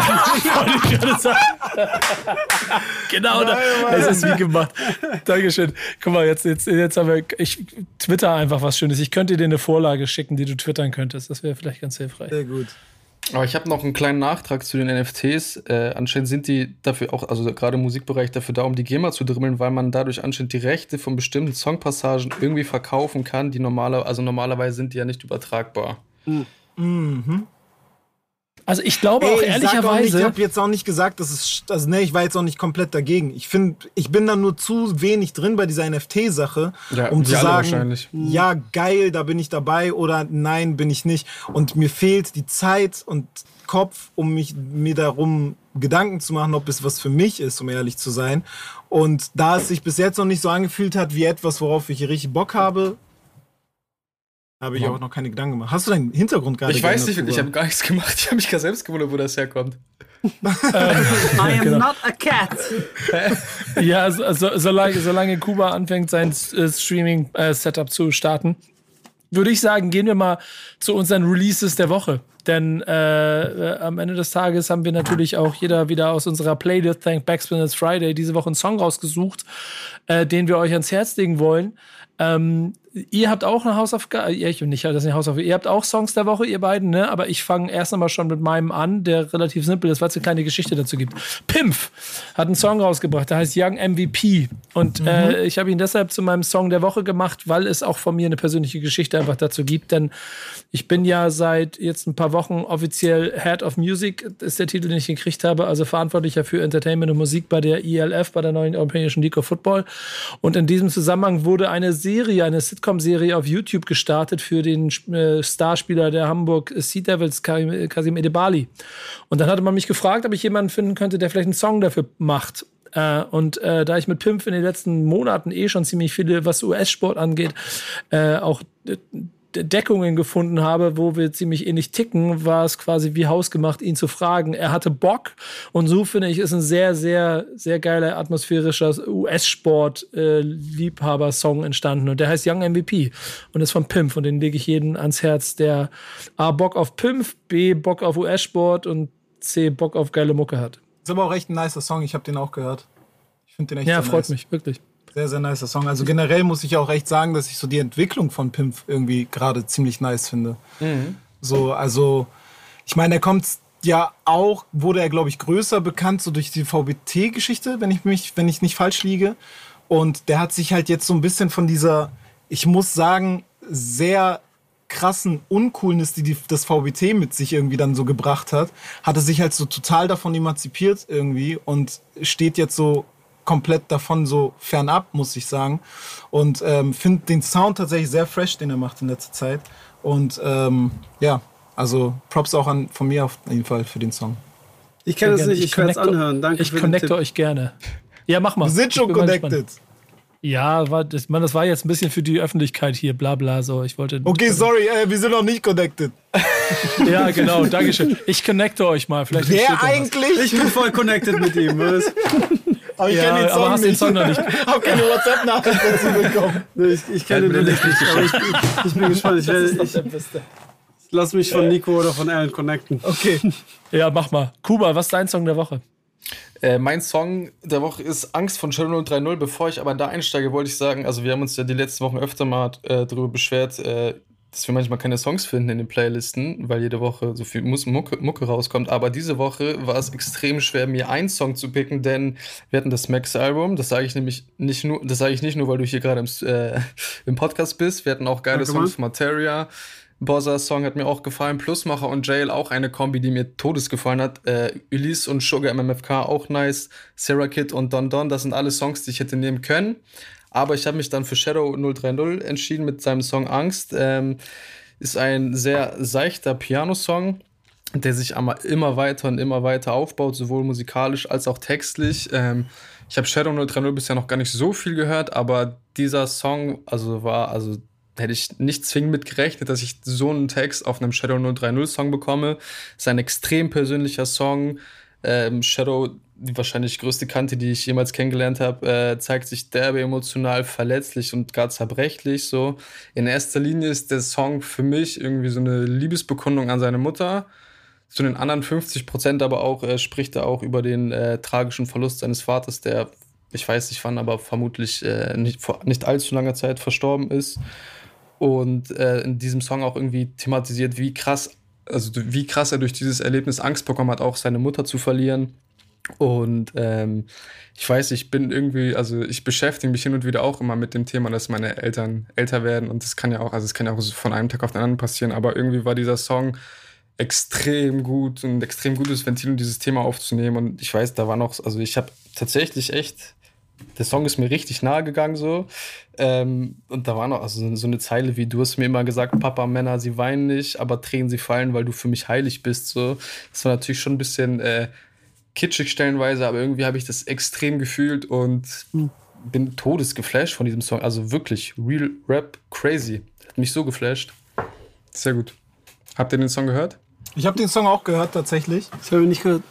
genau, Nein, das ist wie gemacht. Dankeschön. Guck mal, jetzt, jetzt, jetzt haben wir, ich twitter einfach was Schönes. Ich könnte dir eine Vorlage schicken, die du twittern könntest. Das wäre vielleicht ganz hilfreich. Sehr gut. Aber ich habe noch einen kleinen Nachtrag zu den NFTs. Äh, anscheinend sind die dafür auch, also gerade im Musikbereich, dafür da, um die GEMA zu drimmeln, weil man dadurch anscheinend die Rechte von bestimmten Songpassagen irgendwie verkaufen kann, die normaler, also normalerweise sind die ja nicht übertragbar. Mhm. Also ich glaube Ey, auch ehrlicherweise. Ich, ich habe jetzt auch nicht gesagt, dass es, also ne, ich war jetzt auch nicht komplett dagegen. Ich finde, ich bin da nur zu wenig drin bei dieser NFT-Sache, ja, um zu sagen, ja geil, da bin ich dabei oder nein, bin ich nicht. Und mir fehlt die Zeit und Kopf, um mich mir darum Gedanken zu machen, ob es was für mich ist, um ehrlich zu sein. Und da es sich bis jetzt noch nicht so angefühlt hat wie etwas, worauf ich richtig Bock habe, habe ich auch noch keine Gedanken gemacht. Hast du deinen Hintergrund gerade Ich weiß nicht, ich habe gar nichts gemacht. Ich habe mich gar selbst gewundert, wo das herkommt. I am not a cat. ja, so, so, solange, solange Kuba anfängt, sein äh, Streaming-Setup äh, zu starten, würde ich sagen, gehen wir mal zu unseren Releases der Woche. Denn äh, äh, am Ende des Tages haben wir natürlich auch jeder wieder aus unserer Playlist Thank Backspin It's Friday diese Woche einen Song rausgesucht, äh, den wir euch ans Herz legen wollen. Ähm, ihr habt auch eine Hausaufgabe, ja, ich und nicht, das ist eine Hausaufgabe. Ihr habt auch Songs der Woche, ihr beiden, ne? Aber ich fange erst einmal schon mit meinem an, der relativ simpel ist, weil es eine kleine Geschichte dazu gibt. Pimpf hat einen Song rausgebracht, der heißt Young MVP. Und mhm. äh, ich habe ihn deshalb zu meinem Song der Woche gemacht, weil es auch von mir eine persönliche Geschichte einfach dazu gibt. Denn ich bin ja seit jetzt ein paar Wochen offiziell Head of Music, ist der Titel, den ich gekriegt habe, also verantwortlicher für Entertainment und Musik bei der ELF, bei der neuen Europäischen League of Football. Und in diesem Zusammenhang wurde eine Serie, eine Sitcom Sitcom-Serie auf YouTube gestartet für den äh, Starspieler der Hamburg Sea Devils, Kasim Edebali. Und dann hatte man mich gefragt, ob ich jemanden finden könnte, der vielleicht einen Song dafür macht. Äh, und äh, da ich mit Pimp in den letzten Monaten eh schon ziemlich viele, was US-Sport angeht, äh, auch Deckungen gefunden habe, wo wir ziemlich ähnlich ticken, war es quasi wie hausgemacht, ihn zu fragen. Er hatte Bock und so finde ich, ist ein sehr, sehr, sehr geiler atmosphärischer US-Sport-Liebhaber-Song entstanden und der heißt Young MVP und ist von Pimp und den lege ich jeden ans Herz, der A, Bock auf Pimp, B, Bock auf US-Sport und C, Bock auf geile Mucke hat. Ist aber auch echt ein nicer Song, ich habe den auch gehört. Ich finde den echt Ja, freut nice. mich, wirklich. Sehr, sehr nicer Song. Also generell muss ich auch echt sagen, dass ich so die Entwicklung von Pimp irgendwie gerade ziemlich nice finde. So, also, ich meine, er kommt ja auch, wurde er, glaube ich, größer bekannt, so durch die VBT-Geschichte, wenn ich mich, wenn ich nicht falsch liege. Und der hat sich halt jetzt so ein bisschen von dieser, ich muss sagen, sehr krassen Uncoolness, die, die das VBT mit sich irgendwie dann so gebracht hat, hat er sich halt so total davon emanzipiert irgendwie und steht jetzt so komplett davon so fernab, muss ich sagen. Und ähm, finde den Sound tatsächlich sehr fresh, den er macht in letzter Zeit. Und ähm, ja, also Props auch an, von mir auf jeden Fall für den Song. Ich kenne es nicht, ich werde es anhören. Danke Ich connecte euch gerne. Ja, mach mal. Wir sind schon connected. Ja, war, das, man, das war jetzt ein bisschen für die Öffentlichkeit hier, bla bla, so. Ich wollte. Okay, sorry, äh, wir sind noch nicht connected. Ja, genau, Dankeschön. Ich connecte euch mal. Vielleicht Wer da was. eigentlich? Ich bin voll connected mit ihm. was? Aber ich Ja, kenn den aber Song hast den nicht. Song noch nicht. Hab keine WhatsApp-Nachricht dazu bekommen. Ich, ich kenne Halt nicht. den aber Ich, ich bin gespannt. Ich, werde, ich, lass mich von Nico oder von Alan connecten. Okay. Ja, mach mal. Kuba, was ist dein Song der Woche? Äh, mein Song der Woche ist Angst von Shadow 3.0. Bevor ich aber da einsteige, wollte ich sagen, also wir haben uns ja die letzten Wochen öfter mal äh, darüber beschwert, äh, dass wir manchmal keine Songs finden in den Playlisten, weil jede Woche so viel Mucke, Mucke rauskommt. Aber diese Woche war es extrem schwer, mir einen Song zu picken, denn wir hatten das Max-Album. Das sage ich nämlich nicht nur, das sage ich nicht nur, weil du hier gerade im, äh, im Podcast bist. Wir hatten auch geile Danke, Songs von Materia. Bossa Song hat mir auch gefallen. Plusmacher und Jail auch eine Kombi, die mir todes gefallen hat. Äh, Ulysse und Sugar MMFK auch nice. Sarah Kid und Don Don, das sind alle Songs, die ich hätte nehmen können. Aber ich habe mich dann für Shadow 030 entschieden mit seinem Song Angst. Ähm, ist ein sehr seichter Piano-Song, der sich immer weiter und immer weiter aufbaut, sowohl musikalisch als auch textlich. Ähm, ich habe Shadow 030 bisher noch gar nicht so viel gehört, aber dieser Song, also war, also hätte ich nicht zwingend mit gerechnet, dass ich so einen Text auf einem Shadow 030 Song bekomme. Ist ein extrem persönlicher Song. Ähm, Shadow, die wahrscheinlich größte Kante, die ich jemals kennengelernt habe, äh, zeigt sich derbe emotional verletzlich und gar zerbrechlich. So in erster Linie ist der Song für mich irgendwie so eine Liebesbekundung an seine Mutter. Zu den anderen 50 Prozent aber auch äh, spricht er auch über den äh, tragischen Verlust seines Vaters, der ich weiß nicht wann, aber vermutlich äh, nicht vor nicht allzu langer Zeit verstorben ist. Und äh, in diesem Song auch irgendwie thematisiert, wie krass, also wie krass er durch dieses Erlebnis Angst bekommen hat, auch seine Mutter zu verlieren. Und ähm, ich weiß, ich bin irgendwie, also ich beschäftige mich hin und wieder auch immer mit dem Thema, dass meine Eltern älter werden. Und das kann ja auch, also es kann ja auch von einem Tag auf den anderen passieren, aber irgendwie war dieser Song extrem gut und extrem gutes Ventil, um dieses Thema aufzunehmen. Und ich weiß, da war noch, also ich habe tatsächlich echt, der Song ist mir richtig nahe gegangen so. Ähm, und da war noch also so eine Zeile wie, du hast mir immer gesagt, Papa, Männer, sie weinen nicht, aber Tränen, sie fallen, weil du für mich heilig bist. So. Das war natürlich schon ein bisschen äh, kitschig stellenweise, aber irgendwie habe ich das extrem gefühlt und bin todesgeflasht von diesem Song. Also wirklich, Real Rap Crazy. Hat mich so geflasht. Sehr gut. Habt ihr den Song gehört? Ich habe den Song auch gehört tatsächlich. Das habe ich nicht gehört.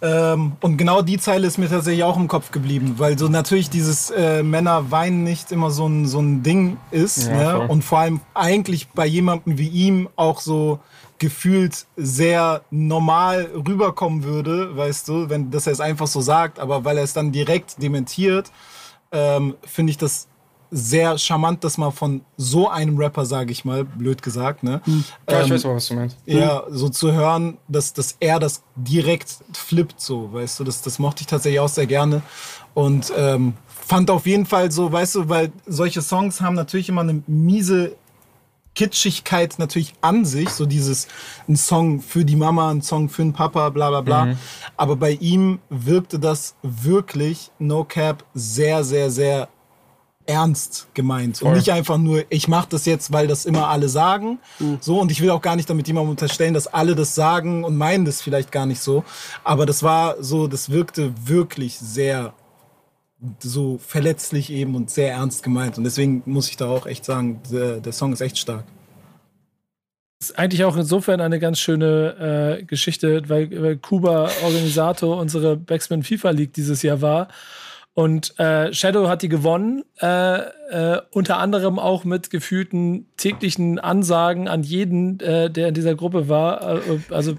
Ähm, und genau die Zeile ist mir tatsächlich auch im Kopf geblieben, weil so natürlich dieses äh, Männer weinen nicht immer so ein, so ein Ding ist. Ja, ne? Und vor allem eigentlich bei jemandem wie ihm auch so gefühlt sehr normal rüberkommen würde, weißt du, wenn dass er es einfach so sagt, aber weil er es dann direkt dementiert, ähm, finde ich das sehr charmant, dass man von so einem Rapper, sage ich mal, blöd gesagt, ne? Ja, ich ähm, weiß auch, was du meinst. ja, so zu hören, dass, dass er das direkt flippt, so, weißt du, das, das mochte ich tatsächlich auch sehr gerne. Und ähm, fand auf jeden Fall so, weißt du, weil solche Songs haben natürlich immer eine miese Kitschigkeit natürlich an sich, so dieses ein Song für die Mama, ein Song für den Papa, bla bla bla. Aber bei ihm wirkte das wirklich, no cap, sehr, sehr, sehr ernst gemeint. Und Voll. nicht einfach nur, ich mache das jetzt, weil das immer alle sagen. So, und ich will auch gar nicht damit jemandem unterstellen, dass alle das sagen und meinen das vielleicht gar nicht so. Aber das war so, das wirkte wirklich sehr so verletzlich eben und sehr ernst gemeint. Und deswegen muss ich da auch echt sagen, der, der Song ist echt stark. Das ist eigentlich auch insofern eine ganz schöne äh, Geschichte, weil, weil Kuba Organisator unserer Backspin FIFA League dieses Jahr war. Und äh, Shadow hat die gewonnen, äh, äh, unter anderem auch mit gefühlten täglichen Ansagen an jeden, äh, der in dieser Gruppe war. Äh, also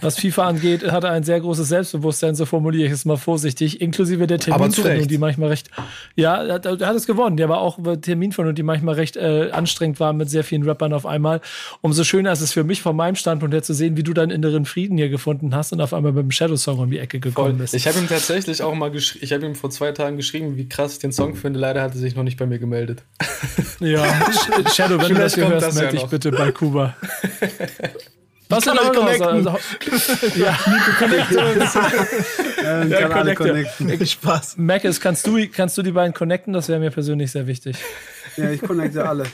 was FIFA angeht, hat er ein sehr großes Selbstbewusstsein, so formuliere ich es mal vorsichtig, inklusive der Terminfindung, die manchmal recht, ja, er, er hat es gewonnen, der war auch Terminfindung, die manchmal recht äh, anstrengend war mit sehr vielen Rappern auf einmal. Umso schöner ist es für mich von meinem Standpunkt her zu sehen, wie du deinen inneren Frieden hier gefunden hast und auf einmal mit dem Shadow-Song um die Ecke gekommen bist. Ich habe ihm tatsächlich auch mal geschrieben, ich habe ihm vor zwei Tagen geschrieben, wie krass ich den Song finde. Leider hat er sich noch nicht bei mir gemeldet. Ja, Shadow, wenn du das hier hörst, melde dich bitte bei Kuba. Was in eurem Haus? Also, ja, Nico connect uns. Ja, ja, kann alle connecten. Spaß. Mac, kannst du, kannst du die beiden connecten? Das wäre mir persönlich sehr wichtig. Ja, ich connecte alle.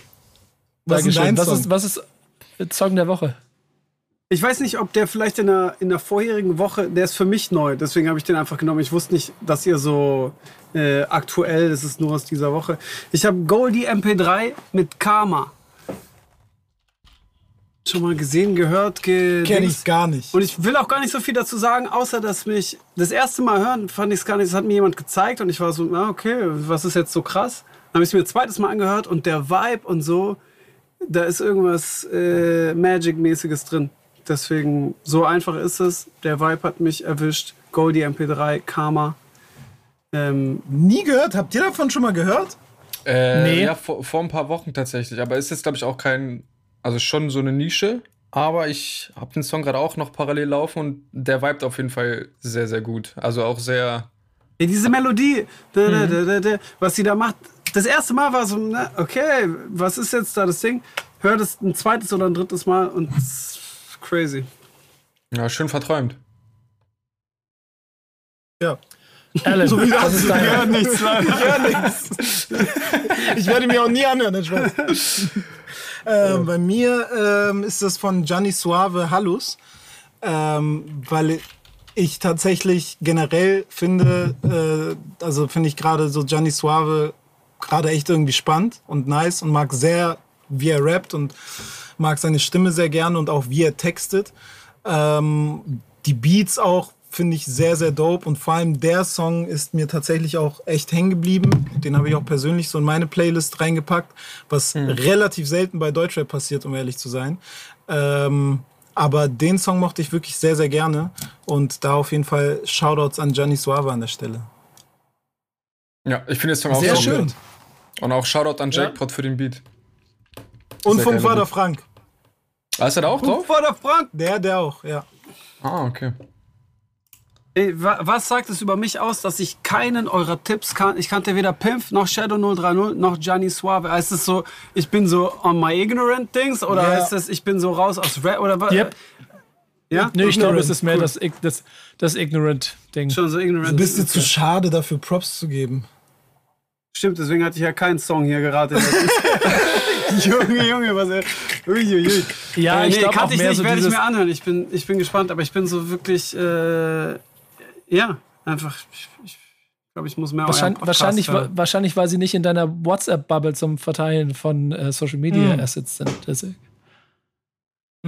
Was ist, dein was, ist, was ist Song der Woche? Ich weiß nicht, ob der vielleicht in der, in der vorherigen Woche, der ist für mich neu, deswegen habe ich den einfach genommen. Ich wusste nicht, dass ihr so äh, aktuell, das ist nur aus dieser Woche. Ich habe Goldie MP3 mit Karma. Schon mal gesehen, gehört, ge Kenn ich gar nicht. Und ich will auch gar nicht so viel dazu sagen, außer dass mich das erste Mal hören, fand ich es gar nicht, das hat mir jemand gezeigt und ich war so, na okay, was ist jetzt so krass? Dann habe ich es mir das zweites Mal angehört und der Vibe und so, da ist irgendwas äh, Magic-mäßiges drin. Deswegen, so einfach ist es. Der Vibe hat mich erwischt. Goldie MP3, Karma. Ähm, Nie gehört? Habt ihr davon schon mal gehört? Äh, nee. Ja, vor, vor ein paar Wochen tatsächlich. Aber ist jetzt, glaube ich, auch kein, also schon so eine Nische. Aber ich habe den Song gerade auch noch parallel laufen und der vibet auf jeden Fall sehr, sehr gut. Also auch sehr. Ja, diese Melodie, da, da, da, da, was sie da macht. Das erste Mal war so, na, okay, was ist jetzt da das Ding? Hör das ein zweites oder ein drittes Mal und crazy. Ja, schön verträumt. Ja. Alan, So wie das ist ich höre nichts, leider. Ich höre nichts. Ich werde mir auch nie anhören, den Spaß. Ähm, bei mir ähm, ist das von Gianni Suave Hallus, ähm, weil ich tatsächlich generell finde, äh, also finde ich gerade so Gianni Suave gerade echt irgendwie spannend und nice und mag sehr, wie er rappt und mag seine Stimme sehr gerne und auch wie er textet. Ähm, die Beats auch finde ich sehr, sehr dope und vor allem der Song ist mir tatsächlich auch echt hängen geblieben. Den habe ich auch persönlich so in meine Playlist reingepackt, was relativ selten bei Deutschrap passiert, um ehrlich zu sein. Ähm, aber den Song mochte ich wirklich sehr, sehr gerne und da auf jeden Fall Shoutouts an Gianni Suave an der Stelle. Ja, ich finde den Song auch Sehr so schön. gut. Und auch Shoutout an Ja. Jackpot für den Beat. Und Sehr vom Vater Beat. Frank. Ah, ist er da auch drauf? Vater Frank! Der, der auch, ja. Ah, okay. Was sagt es über mich aus, dass ich keinen eurer Tipps kann? Ich kannte weder Pimp noch Shadow 030 noch Gianni Suave. Heißt es so, ich bin so on my ignorant things oder Ja. heißt es, ich bin so raus aus Rap oder was? Yep. Ja? Nee, ich glaube, es ist mehr cool. das, das, das Ignorant-Ding. Schon so ignorant. Du bist dir zu schade dafür, Props zu geben. Stimmt, deswegen hatte ich ja keinen Song hier gerade. Junge, Junge, was er. Uiuiui. Ja, Äh, ich nee, glaube auch kannte ich nicht, so werde ich mir anhören. Ich bin, ich bin gespannt, aber ich bin so wirklich, äh, ja, einfach, ich, ich glaube, ich muss mehr wahrscheinlich, wahrscheinlich, hören. wahrscheinlich, weil sie nicht in deiner WhatsApp-Bubble zum Verteilen von äh, Social Media Hm. Assets sind. Deswegen.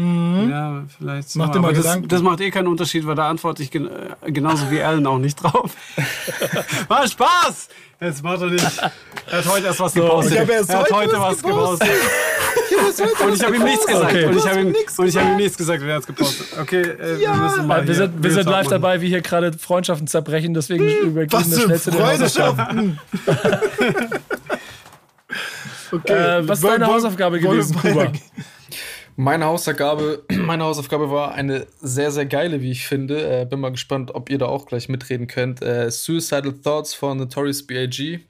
Mhm. Ja, vielleicht. Mach so, dir mal das, Gedanken. das macht eh keinen Unterschied, weil da antworte ich gen äh, genauso wie Alan auch nicht drauf. War Spaß! Jetzt macht er nicht. Er hat heute erst was gepostet. ich hab erst er hat heute heute was was gepostet. Und ich habe ihm nichts gesagt. Okay. Und ich habe ihm, hab ihm nichts gesagt, wer hat es gepostet. Okay, äh, wir müssen mal wir sind, wir sind live machen. dabei, wie hier gerade Freundschaften zerbrechen, deswegen übergeben Was wir für schnell zu den Hausaufgaben. Freundschaften. okay. Äh, was ist deine Hausaufgabe gewesen, Kuba? Meine Hausaufgabe, meine Hausaufgabe war eine sehr, sehr geile, wie ich finde. Äh, bin mal gespannt, ob ihr da auch gleich mitreden könnt. Äh, Suicidal Thoughts von Notorious B.I.G.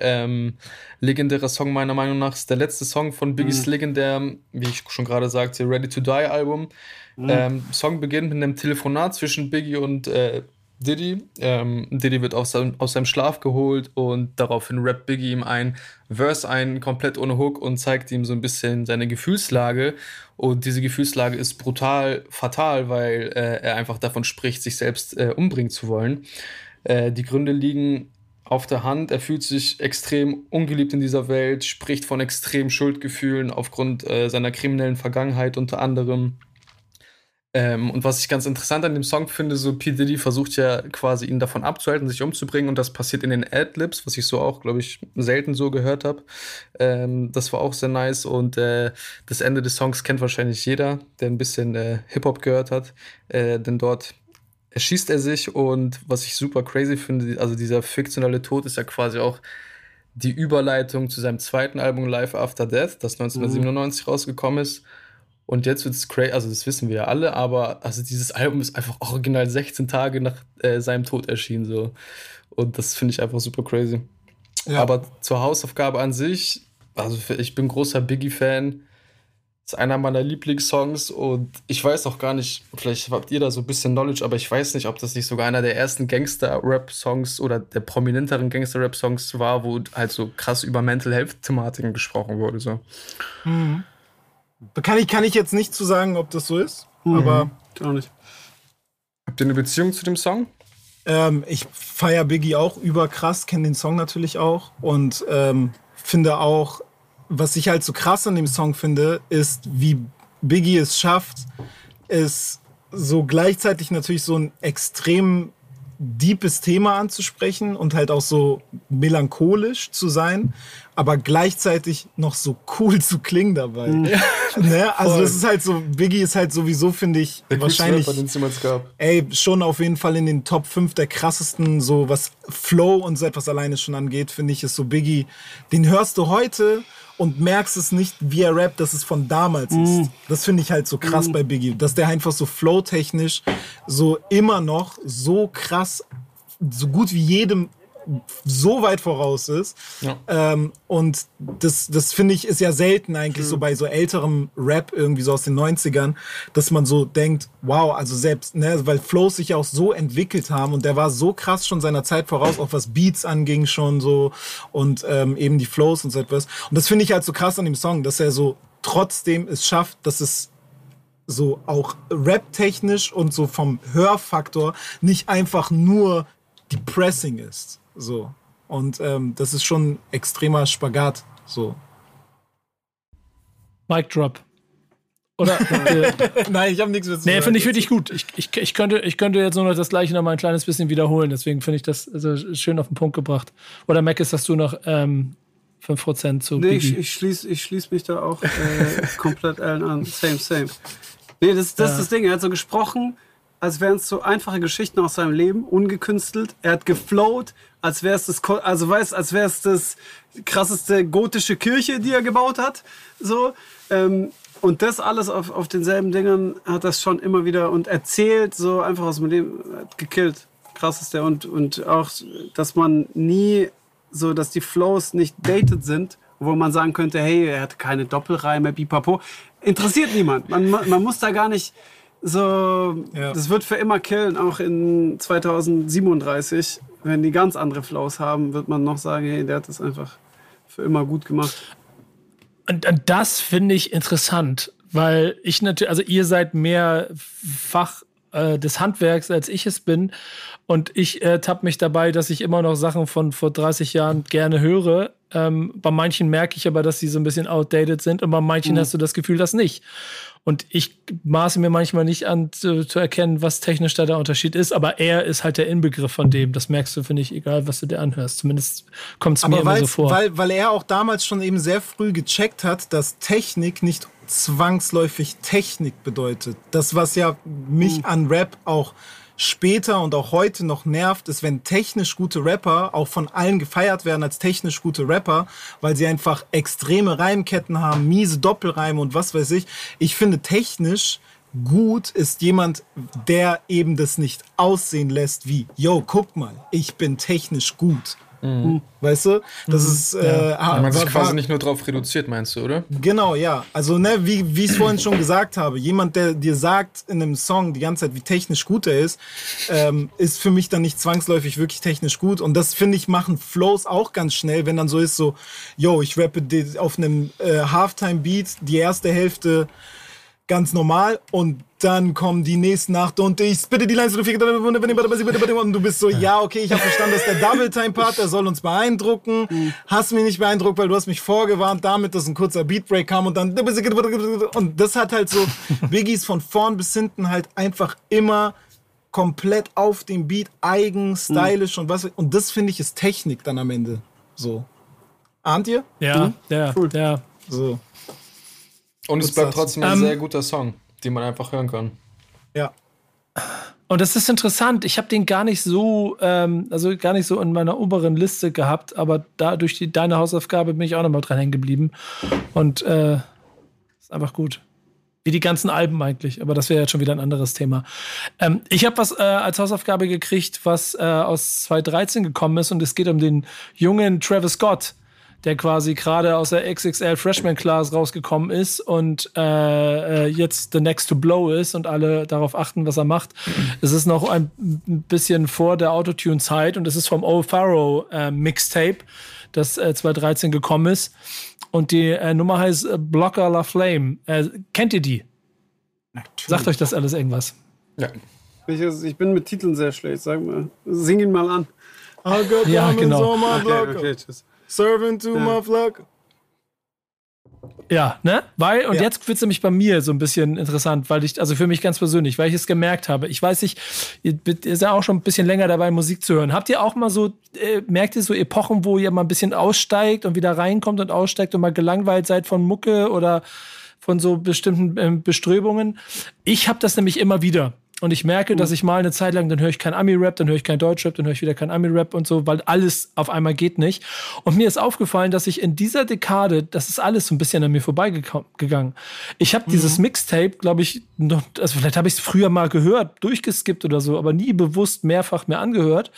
Ähm, legendärer Song meiner Meinung nach. Ist der letzte Song von Biggies legendärem, wie ich schon gerade sagte, Ready to Die Album. Ähm, Song beginnt mit einem Telefonat zwischen Biggie und äh, Diddy. Ähm, Diddy wird aus seinem, aus seinem Schlaf geholt und daraufhin rappt Biggie ihm ein Verse ein, komplett ohne Hook und zeigt ihm so ein bisschen seine Gefühlslage. Und diese Gefühlslage ist brutal fatal, weil äh, er einfach davon spricht, sich selbst äh, umbringen zu wollen. Äh, die Gründe liegen auf der Hand. Er fühlt sich extrem ungeliebt in dieser Welt, spricht von extremen Schuldgefühlen aufgrund äh, seiner kriminellen Vergangenheit unter anderem. Ähm, und was ich ganz interessant an dem Song finde, so P. Diddy versucht ja quasi ihn davon abzuhalten, sich umzubringen und das passiert in den Adlibs, was ich so auch, glaube ich, selten so gehört habe. Ähm, das war auch sehr nice und äh, das Ende des Songs kennt wahrscheinlich jeder, der ein bisschen äh, Hip-Hop gehört hat, äh, denn dort erschießt er sich und was ich super crazy finde, also dieser fiktionale Tod ist ja quasi auch die Überleitung zu seinem zweiten Album Life After Death, das 1997 mhm. rausgekommen ist. Und jetzt wird es crazy, also das wissen wir ja alle, aber also dieses Album ist einfach original 16 Tage nach äh, seinem Tod erschienen. So. Und das finde ich einfach super crazy. Ja. Aber zur Hausaufgabe an sich, also ich bin großer Biggie-Fan. Ist einer meiner Lieblingssongs und ich weiß auch gar nicht, vielleicht habt ihr da so ein bisschen Knowledge, aber ich weiß nicht, ob das nicht sogar einer der ersten Gangster-Rap-Songs oder der prominenteren Gangster-Rap-Songs war, wo halt so krass über Mental Health-Thematiken gesprochen wurde. So. Mhm. Kann ich, kann ich jetzt nicht zu sagen, ob das so ist, mhm. aber. Auch nicht. Habt ihr eine Beziehung zu dem Song? Ähm, ich feiere Biggie auch überkrass, kenne den Song natürlich auch und ähm, finde auch, was ich halt so krass an dem Song finde, ist, wie Biggie es schafft, es so gleichzeitig natürlich so ein extrem deepes Thema anzusprechen und halt auch so melancholisch zu sein, aber gleichzeitig noch so cool zu klingen dabei. Mhm. ne? Also das ist halt so, Biggie ist halt sowieso, finde ich, der wahrscheinlich, Rapper, ey, schon auf jeden Fall in den Top 5 der krassesten, so was Flow und so etwas alleine schon angeht, finde ich, ist so Biggie, den hörst du heute und merkst es nicht, wie er rappt, dass es von damals mm. ist. Das finde ich halt so krass mm. bei Biggie, dass der einfach so flowtechnisch so immer noch so krass, so gut wie jedem so weit voraus ist. Ja. Ähm, und das, das finde ich ist ja selten eigentlich mhm. so bei so älterem Rap irgendwie so aus den 90ern, dass man so denkt, wow, also selbst, ne, weil Flows sich ja auch so entwickelt haben und der war so krass schon seiner Zeit voraus, auch was Beats anging schon so und ähm, eben die Flows und so etwas. Und das finde ich halt so krass an dem Song, dass er so trotzdem es schafft, dass es so auch rap-technisch und so vom Hörfaktor nicht einfach nur depressing ist. So. Und ähm, das ist schon extremer Spagat. So. Mic Drop. Oder? Nein, ich habe nichts mehr zu Nee, finde ich wirklich gut. Ich, ich, ich, könnte, ich könnte jetzt nur noch das gleiche noch mal ein kleines bisschen wiederholen. Deswegen finde ich das also schön auf den Punkt gebracht. Oder Mac, ist hast du noch ähm, 5% zu Nee, ich, ich schließe ich schließ mich da auch äh, komplett allen an. Same, same. Nee, das, das ja. ist das Ding. Er hat so gesprochen, als wären es so einfache Geschichten aus seinem Leben, ungekünstelt. Er hat geflowt, als wäre es das, also weißt, als wäre es das krasseste gotische Kirche, die er gebaut hat. So. Ähm, und das alles auf, auf denselben Dingern hat das schon immer wieder und erzählt, so einfach aus dem Leben, gekillt. Krass ist der. Und, und auch, dass man nie so, dass die Flows nicht dated sind, wo man sagen könnte, hey, er hat keine Doppelreime, bipapo. Interessiert niemand. Man, man muss da gar nicht so, ja. das wird für immer killen, auch in 2037 wenn die ganz andere Flows haben, wird man noch sagen, hey, der hat das einfach für immer gut gemacht. Und, und das finde ich interessant, weil ich natürlich, also ihr seid mehr Fach äh, des Handwerks, als ich es bin. Und ich äh, tapp mich dabei, dass ich immer noch Sachen von vor 30 Jahren gerne höre. Ähm, bei manchen merke ich aber, dass sie so ein bisschen outdated sind und bei manchen mhm. hast du das Gefühl, das nicht. Und ich maße mir manchmal nicht an zu, zu, erkennen, was technisch da der Unterschied ist, aber er ist halt der Inbegriff von dem. Das merkst du, finde ich, egal, was du dir anhörst. Zumindest kommt es mir immer so vor. Weil, weil er auch damals schon eben sehr früh gecheckt hat, dass Technik nicht zwangsläufig Technik bedeutet. Das, was ja mich mhm. an Rap auch später und auch heute noch nervt, ist, wenn technisch gute Rapper auch von allen gefeiert werden als technisch gute Rapper, weil sie einfach extreme Reimketten haben, miese Doppelreime und was weiß ich. Ich finde technisch gut ist jemand, der eben das nicht aussehen lässt wie, yo, guck mal, ich bin technisch gut. Mhm. Weißt du? Das mhm. ist. Äh, ja. man sich quasi nicht nur drauf reduziert, meinst du, oder? Genau, ja. Also, ne, wie, wie ich es vorhin schon gesagt habe, jemand, der dir sagt in einem Song die ganze Zeit, wie technisch gut er ist, ähm, ist für mich dann nicht zwangsläufig wirklich technisch gut. Und das, finde ich, machen Flows auch ganz schnell, wenn dann so ist, so, yo, ich rappe auf einem äh, Halftime-Beat die erste Hälfte ganz normal und dann kommen die nächsten Nacht und ich bitte die Lines und du bist so, ja, okay, ich habe verstanden, dass der Double-Time-Part, der soll uns beeindrucken. Hast mich nicht beeindruckt, weil du hast mich vorgewarnt damit, dass ein kurzer Beatbreak kam und dann und das hat halt so Biggies von vorn bis hinten halt einfach immer komplett auf dem Beat, eigen, stylisch und was und das finde ich ist Technik dann am Ende so. Ahnt ihr? Ja, mhm. ja, cool. ja. So. Und es bleibt trotzdem ein ähm, sehr guter Song, den man einfach hören kann. Ja. Und das ist interessant. Ich habe den gar nicht so, ähm, also gar nicht so in meiner oberen Liste gehabt, aber da durch die, deine Hausaufgabe bin ich auch nochmal dran hängen geblieben. Und äh, ist einfach gut. Wie die ganzen Alben eigentlich, aber das wäre jetzt schon wieder ein anderes Thema. Ähm, ich habe was äh, als Hausaufgabe gekriegt, was äh, aus 2013 gekommen ist und es geht um den jungen Travis Scott der quasi gerade aus der XXL Freshman Class rausgekommen ist und äh, äh, jetzt the next to blow ist und alle darauf achten, was er macht. Es ist noch ein bisschen vor der Autotune-Zeit und es ist vom Old Pharaoh äh, Mixtape, das äh, 2013 gekommen ist. Und die äh, Nummer heißt äh, Blocker La Flame. Äh, kennt ihr die? Natürlich. Sagt euch das alles irgendwas? Ja. Ich, ich bin mit Titeln sehr schlecht. Sag mal, sing ihn mal an. ja, genau. Okay, okay, tschüss. Servant to ja. my flock. Ja, ne? Weil, und ja. jetzt wird es nämlich bei mir so ein bisschen interessant, weil ich, also für mich ganz persönlich, weil ich es gemerkt habe. Ich weiß nicht, ihr seid ja auch schon ein bisschen länger dabei, Musik zu hören. Habt ihr auch mal so, äh, merkt ihr so Epochen, wo ihr mal ein bisschen aussteigt und wieder reinkommt und aussteigt und mal gelangweilt seid von Mucke oder von so bestimmten äh, Beströbungen? Ich habe das nämlich immer wieder. Und ich merke, dass ich mal eine Zeit lang, dann höre ich kein Ami-Rap, dann höre ich kein Deutschrap, dann höre ich wieder kein Ami-Rap und so, weil alles auf einmal geht nicht. Und mir ist aufgefallen, dass ich in dieser Dekade, das ist alles so ein bisschen an mir vorbeigegangen. Ich habe mhm. dieses Mixtape, glaube ich, noch, also vielleicht habe ich es früher mal gehört, durchgeskippt oder so, aber nie bewusst mehrfach mehr angehört.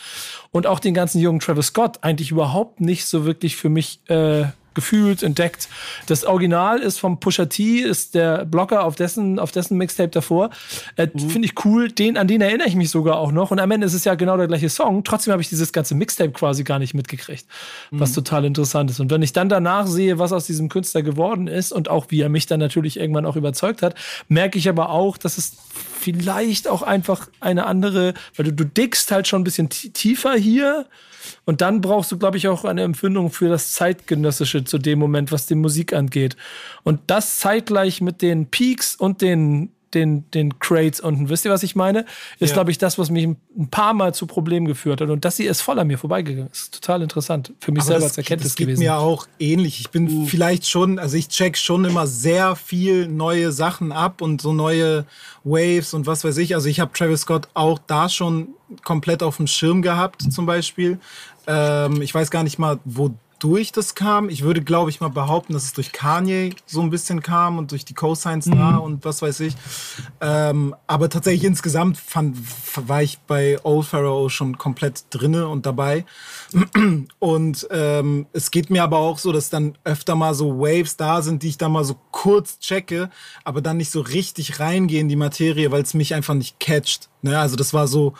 Und auch den ganzen jungen Travis Scott eigentlich überhaupt nicht so wirklich für mich äh, gefühlt, entdeckt. Das Original ist vom Pusha T, ist der Blocker auf dessen, auf dessen Mixtape davor. Äh, mhm. Finde ich cool. Den, an den erinnere ich mich sogar auch noch. Und am Ende ist es ja genau der gleiche Song. Trotzdem habe ich dieses ganze Mixtape quasi gar nicht mitgekriegt. Mhm. Was total interessant ist. Und wenn ich dann danach sehe, was aus diesem Künstler geworden ist und auch wie er mich dann natürlich irgendwann auch überzeugt hat, merke ich aber auch, dass es vielleicht auch einfach eine andere, weil du, du dickst halt schon ein bisschen tiefer hier und dann brauchst du, glaube ich, auch eine Empfindung für das Zeitgenössische zu dem Moment, was die Musik angeht. Und das zeitgleich mit den Peaks und den den, den Crates unten. Wisst ihr, was ich meine? Ist, ja. glaube ich, das, was mich ein paar Mal zu Problemen geführt hat. Und das hier ist voll an mir vorbeigegangen. Ist total interessant. Für mich Aber selber das, als Erkenntnis das gewesen. mir auch ähnlich. Ich bin uh. vielleicht schon, also ich check schon immer sehr viel neue Sachen ab und so neue Waves und was weiß ich. Also ich habe Travis Scott auch da schon komplett auf dem Schirm gehabt, zum Beispiel. Ähm, ich weiß gar nicht mal, wo durch das kam. Ich würde, glaube ich, mal behaupten, dass es durch Kanye so ein bisschen kam und durch die Cosigns mhm. da und was weiß ich. Ähm, aber tatsächlich insgesamt fand, war ich bei Old Pharaoh schon komplett drinne und dabei. Und ähm, es geht mir aber auch so, dass dann öfter mal so Waves da sind, die ich dann mal so kurz checke, aber dann nicht so richtig reingehe in die Materie, weil es mich einfach nicht catcht. Ne? Also das war so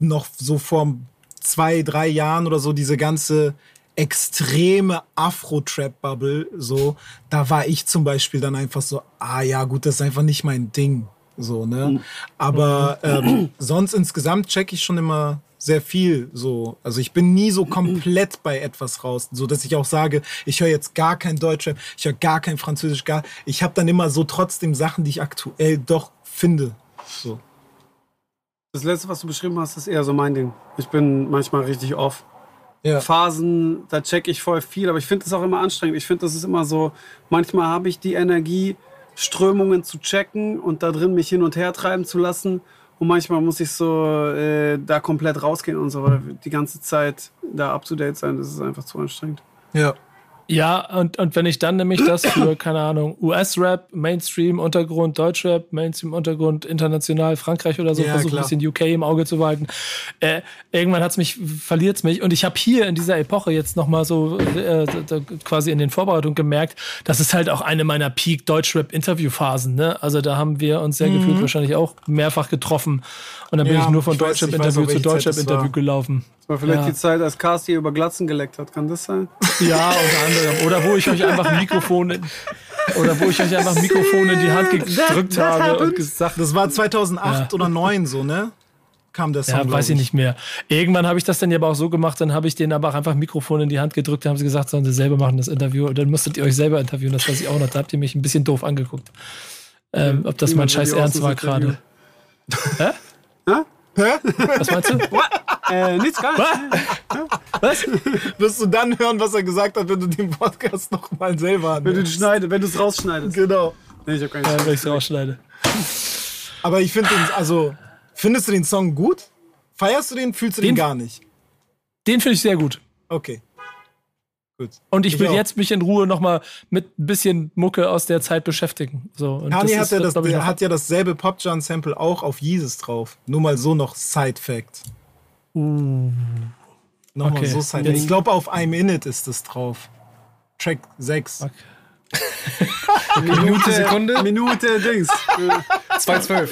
noch so vor zwei, drei Jahren oder so diese ganze extreme Afro-Trap-Bubble, so, da war ich zum Beispiel dann einfach so, ah ja, gut, das ist einfach nicht mein Ding. So, ne? Mhm. Aber ähm, sonst insgesamt check ich schon immer sehr viel so. Also ich bin nie so komplett bei etwas raus, so dass ich auch sage, ich höre jetzt gar kein Deutschrap, ich höre gar kein Französisch, gar. Ich habe dann immer so trotzdem Sachen, die ich aktuell doch finde. So. Das letzte, was du beschrieben hast, ist eher so mein Ding. Ich bin manchmal richtig off ja. Phasen, da checke ich voll viel, aber ich finde es auch immer anstrengend. Ich finde, das ist immer so, manchmal habe ich die Energie, Strömungen zu checken und da drin mich hin und her treiben zu lassen. Und manchmal muss ich so äh, da komplett rausgehen und so, weil die ganze Zeit da up to date sein, das ist einfach zu anstrengend. Ja. Ja, und, und wenn ich dann nämlich das für, keine Ahnung, US-Rap, Mainstream, Untergrund, Deutschrap, Mainstream, Untergrund, international, Frankreich oder so, ja, versuche ein bisschen UK im Auge zu behalten, äh, irgendwann hat's mich, verliert's mich. Und ich habe hier in dieser Epoche jetzt nochmal so äh, quasi in den Vorbereitungen gemerkt, das ist halt auch eine meiner Peak-Deutschrap-Interviewphasen. Ne? Also da haben wir uns sehr mhm. gefühlt wahrscheinlich auch mehrfach getroffen. Und dann bin ja, ich nur von Deutschrap-Interview zu Deutschrap-Interview gelaufen. Das war vielleicht ja. die Zeit, als Casti über Glatzen geleckt hat. Kann das sein? Ja, unter anderem. Oder wo ich euch einfach ein Mikrofon Oder wo ich euch einfach Mikrofon in die Hand gedrückt that habe und happened. gesagt, Das war 2008 Ja. oder 2009 so, ne? Kam der Song, ja, weiß ich nicht mehr. Irgendwann habe ich das dann ja aber auch so gemacht, dann habe ich denen aber auch einfach Mikrofon in die Hand gedrückt, dann haben sie gesagt, sollen sie selber machen das Interview und dann musstet ihr euch selber interviewen, das weiß ich auch noch. Da habt ihr mich ein bisschen doof angeguckt. Ähm, ob das mein scheiß Ernst war gerade. Hä? Was meinst du? Äh, nichts gar nicht. Wirst du dann hören, was er gesagt hat, wenn du den Podcast noch mal selber Wenn du anhörst. schneidest, wenn du es rausschneidest. Genau. Nee, ich hab gar nicht. Ja, wenn ich es rausschneide. Aber ich finde den, also, findest du den Song gut? Feierst du den? Fühlst du den, Den- gar nicht? Den finde ich sehr gut. Okay. Gut. Und ich Ich will auch. jetzt mich in Ruhe nochmal mit ein bisschen Mucke aus der Zeit beschäftigen. So, und Kanye hat, ist, ja das, ich, der noch- hat ja dasselbe Pop-John-Sample auch auf Jesus drauf. Nur mal so noch Side-Fact. Nochmal Okay. so Side Jetzt- Ich glaube, auf I'm In It ist das drauf. Track 6. Minute, Sekunde, Minute Dings. 2,12.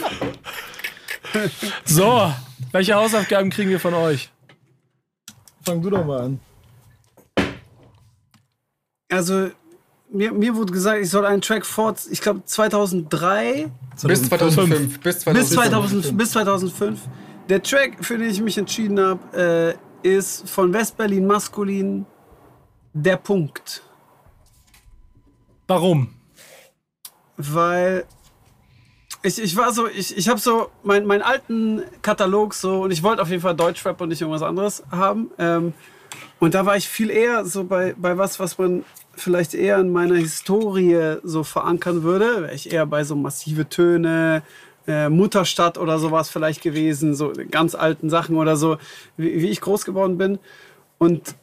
So, welche Hausaufgaben kriegen wir von euch? Fang du doch mal an. Also, mir, mir wurde gesagt, ich soll einen Track fort, ich glaube 2003 Bis 2005. Bis 2005. bis 2000, bis 2005. Der Track, für den ich mich entschieden habe, äh, ist von Westberlin Maskulin Der Punkt. Warum? weil ich, ich war so, ich, ich habe so mein, meinen alten Katalog so und ich wollte auf jeden Fall Deutschrap und nicht irgendwas anderes haben. Ähm, und da war ich viel eher so bei, bei was, was man vielleicht eher in meiner Historie so verankern würde. Wäre ich eher bei so massive Töne, äh, Mutterstadt oder sowas vielleicht gewesen, so ganz alten Sachen oder so, wie, wie ich groß geworden bin. Und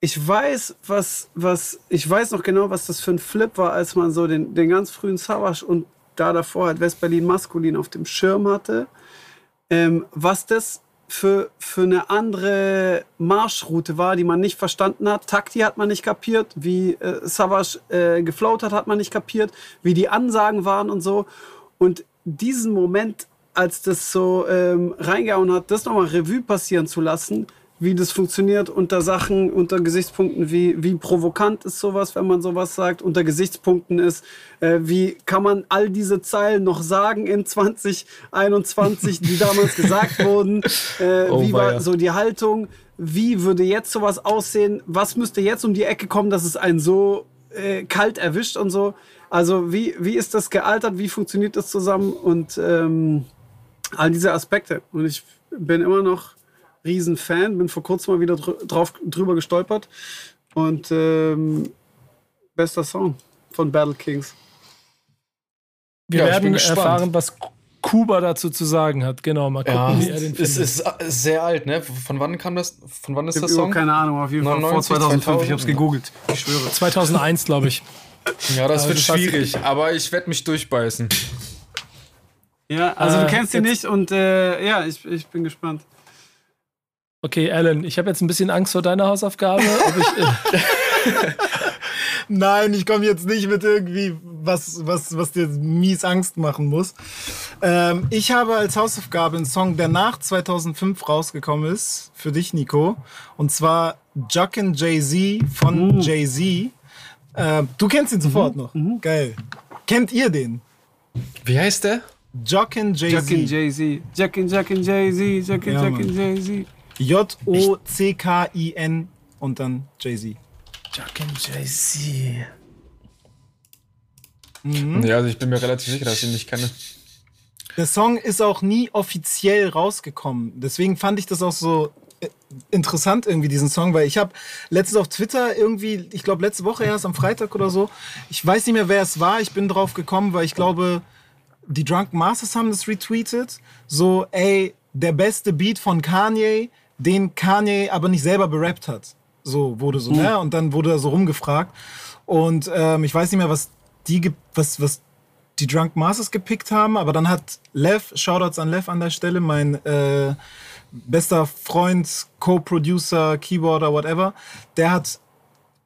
ich weiß, was, was, ich weiß noch genau, was das für ein Flip war, als man so den, den ganz frühen Savage und da davor halt Westberlin maskulin auf dem Schirm hatte. Ähm, was das für, für eine andere Marschroute war, die man nicht verstanden hat. Takti hat man nicht kapiert, wie äh, Savage äh, geflowt hat, hat man nicht kapiert, wie die Ansagen waren und so. Und diesen Moment, als das so ähm, reingehauen hat, das nochmal Revue passieren zu lassen, wie das funktioniert unter Sachen, unter Gesichtspunkten, wie, wie provokant ist sowas, wenn man sowas sagt, unter Gesichtspunkten ist, äh, wie kann man all diese Zeilen noch sagen in 2021, die damals gesagt wurden, äh, Oh, wie war weia. so die Haltung, wie würde jetzt sowas aussehen, was müsste jetzt um die Ecke kommen, dass es einen so äh, kalt erwischt und so. Also wie, wie ist das gealtert, wie funktioniert das zusammen und ähm, all diese Aspekte. Und ich bin immer noch Riesenfan, bin vor kurzem mal wieder drü drauf, drüber gestolpert. Und ähm, bester Song von Battle Kings. Wir Ja, ich werden erfahren, was Kuba dazu zu sagen hat. Genau, mal gucken, Ja, wie er den es findet. ist sehr alt, ne? Von wann kam das? Von wann ist Ich habe Song? keine Ahnung, auf jeden Fall vor 99, 2005. Ich habe es 2000. gegoogelt. Ich schwöre. 2001, glaube ich. Ja, das Also wird das schwierig, aber ich werde mich durchbeißen. Ja, also Äh, du kennst ihn nicht und äh, ja, ich, ich bin gespannt. Okay, Alan, ich habe jetzt ein bisschen Angst vor deiner Hausaufgabe. Ob ich, äh, Nein, ich komme jetzt nicht mit irgendwie was, was, was dir mies Angst machen muss. Ähm, ich habe als Hausaufgabe einen Song, der nach 2005 rausgekommen ist, für dich, Nico. Und zwar Juckin' Jay-Z von Jay-Z. Ähm, du kennst ihn sofort noch. Geil. Kennt ihr den? Wie heißt der? Jockin' Jay-Z. Jay-Z. Jackin' Jackin' Jay-Z. Jackin' Ja, Jackin' Mann. Jay-Z. J-O-C-K-I-N und dann Jay-Z. Jackin' Jay-Z. Ja, also ich bin mir relativ sicher, dass ich ihn nicht kenne. Der Song ist auch nie offiziell rausgekommen. Deswegen fand ich das auch so äh, interessant irgendwie, diesen Song, weil ich habe letztens auf Twitter irgendwie, ich glaube letzte Woche erst am Freitag oder so, ich weiß nicht mehr, wer es war, ich bin drauf gekommen, weil ich glaube, die Drunken Masters haben das retweetet. So, ey, der beste Beat von Kanye, den Kanye aber nicht selber berappt hat. So wurde so, ne? Und dann wurde er so rumgefragt. Und ähm, ich weiß nicht mehr, was die, was, was die Drunk Masters gepickt haben, aber dann hat Lev, Shoutouts an Lev an der Stelle, mein äh, bester Freund, Co-Producer, Keyboarder, whatever, der hat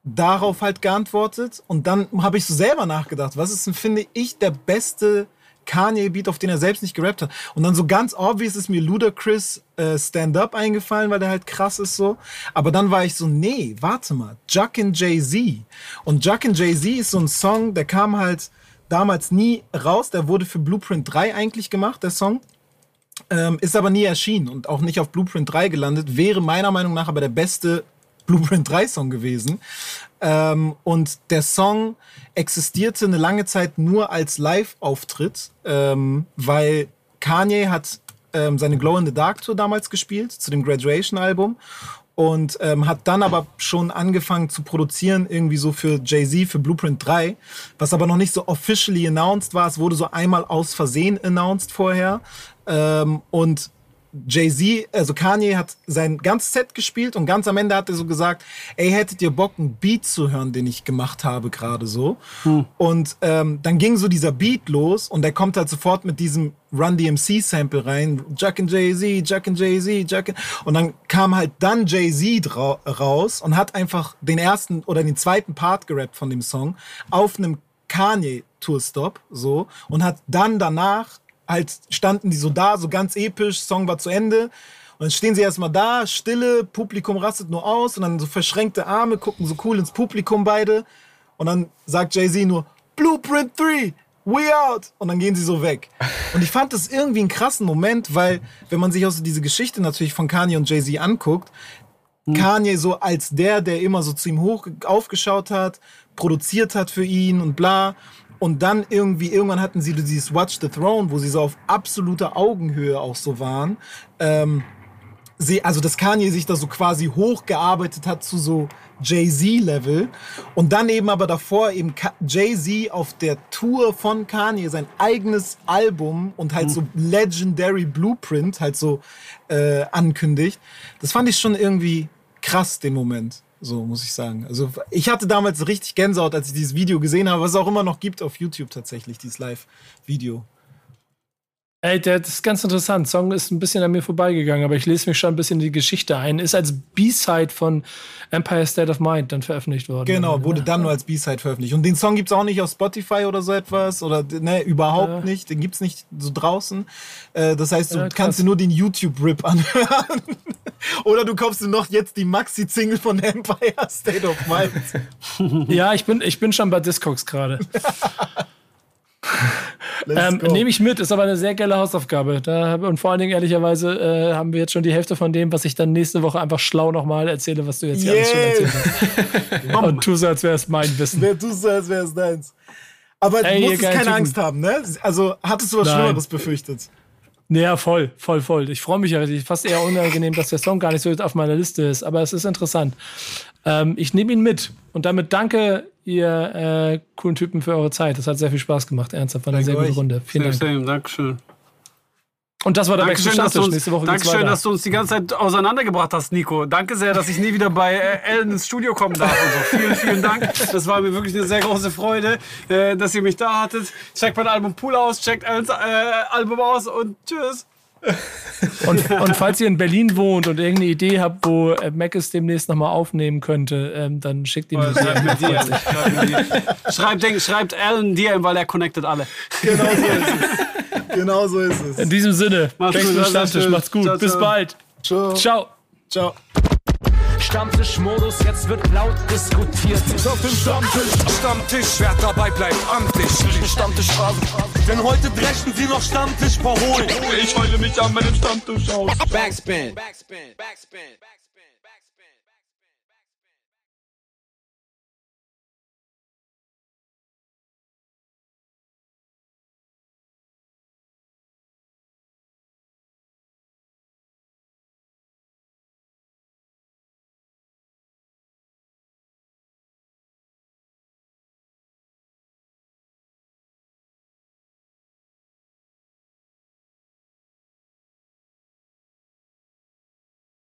darauf halt geantwortet und dann habe ich so selber nachgedacht, was ist denn, finde ich, der beste Kanye-Beat, auf den er selbst nicht gerappt hat. Und dann so ganz obvious ist mir Ludacris äh, Stand-Up eingefallen, weil der halt krass ist so. Aber dann war ich so, nee, warte mal, Juck and Jay-Z. Und Juck and Jay-Z ist so ein Song, der kam halt damals nie raus. Der wurde für Blueprint 3 eigentlich gemacht, der Song. Ähm, ist aber nie erschienen und auch nicht auf Blueprint 3 gelandet. Wäre meiner Meinung nach aber der beste Blueprint 3 Song gewesen. Ähm, und der Song existierte eine lange Zeit nur als Live-Auftritt, ähm, weil Kanye hat ähm, seine Glow in the Dark Tour damals gespielt, zu dem Graduation-Album. Und ähm, hat dann aber schon angefangen zu produzieren, irgendwie so für Jay-Z, für Blueprint 3, was aber noch nicht so officially announced war. Es wurde so einmal aus Versehen announced vorher. Ähm, und Jay-Z, also Kanye hat sein ganzes Set gespielt und ganz am Ende hat er so gesagt, ey, hättet ihr Bock, einen Beat zu hören, den ich gemacht habe gerade so. Hm. Und ähm, dann ging so dieser Beat los und der kommt halt sofort mit diesem Run DMC Sample rein, Jack and Jay-Z, Jack and Jay-Z, Jack and und dann kam halt dann Jay-Z raus und hat einfach den ersten oder den zweiten Part gerappt von dem Song auf einem Kanye Tourstop so und hat dann danach halt standen die so da, so ganz episch, Song war zu Ende. Und dann stehen sie erstmal da, Stille, Publikum rastet nur aus und dann so verschränkte Arme, gucken so cool ins Publikum beide. Und dann sagt Jay-Z nur, Blueprint 3, we out! Und dann gehen sie so weg. Und ich fand das irgendwie einen krassen Moment, weil, wenn man sich auch so diese Geschichte natürlich von Kanye und Jay-Z anguckt, hm. Kanye so als der, der immer so zu ihm hoch aufgeschaut hat, produziert hat für ihn und bla. Und dann irgendwie, irgendwann hatten sie dieses Watch the Throne, wo sie so auf absoluter Augenhöhe auch so waren. Ähm, sie, also dass Kanye sich da so quasi hochgearbeitet hat zu so Jay-Z-Level. Und dann eben aber davor eben Jay-Z auf der Tour von Kanye sein eigenes Album und halt mhm. so Legendary Blueprint halt so äh, ankündigt. Das fand ich schon irgendwie krass, den Moment. So muss ich sagen. Also ich hatte damals richtig Gänsehaut, als ich dieses Video gesehen habe, was es auch immer noch gibt auf YouTube tatsächlich, dieses Live-Video. Ey, das ist ganz interessant. Song ist ein bisschen an mir vorbeigegangen, aber ich lese mich schon ein bisschen in die Geschichte ein. Ist als B-Side von Empire State of Mind dann veröffentlicht worden. Genau, wurde dann nur als B-Side veröffentlicht. Und den Song gibt es auch nicht auf Spotify oder so etwas. Oder ne, überhaupt ja. nicht. Den gibt es nicht so draußen. Äh, das heißt, du ja, kannst dir nur den YouTube-Rip anhören. oder du kaufst dir noch jetzt die Maxi-Single von Empire State of Mind. ja, ich bin, ich bin schon bei Discogs gerade. Ähm, Nehme ich mit, ist aber eine sehr geile Hausaufgabe. Da, und vor allen Dingen, ehrlicherweise, äh, haben wir jetzt schon die Hälfte von dem, was ich dann nächste Woche einfach schlau nochmal erzähle, was du jetzt hier alles schon erzählt hast. und tu so, als wäre es mein Wissen. Tu so, als wäre es deins. Aber Ey, du musst keine Typen. Angst haben, ne? Also, hattest du was Nein. Schlimmeres befürchtet? Ja, voll, voll, voll. Ich freue mich ja richtig. Fast eher unangenehm, dass der Song gar nicht so auf meiner Liste ist, aber es ist interessant. Ähm, ich nehme ihn mit und damit danke ihr äh, coolen Typen für eure Zeit. Das hat sehr viel Spaß gemacht. Ernsthaft, war eine sehr gute Runde. Vielen Dank. Same, Dankeschön. Und das war der du uns, Nächste Woche Dankeschön, dass du uns die ganze Zeit auseinandergebracht hast, Nico. Danke sehr, dass ich nie wieder bei äh, Ellen ins Studio kommen darf. So. Vielen, vielen Dank. Das war mir wirklich eine sehr große Freude, äh, dass ihr mich da hattet. Checkt mein Album Pool aus, checkt Ellens äh, Album aus und tschüss. Und, und, falls ihr in Berlin wohnt und irgendeine Idee habt, wo äh, Mac es demnächst nochmal aufnehmen könnte, ähm, dann schickt ihm die schreibt, schreibt Alan DM, weil er connectet alle. Genau so ist es. Genau so ist es. In diesem Sinne, Macht's gut, Stammtisch, macht's gut. Ciao, Bis bald. Ciao. Ciao. Ciao. Stammtischmodus, jetzt wird laut diskutiert. Ist auf dem Stammtisch, Stammtisch, wer dabei bleibt, amtlich. Stammtischphase, denn heute dreschen sie noch Stammtisch verholen. Ich heule mich an meinem Stammtisch aus. Backspin. Backspin. Backspin. Backspin.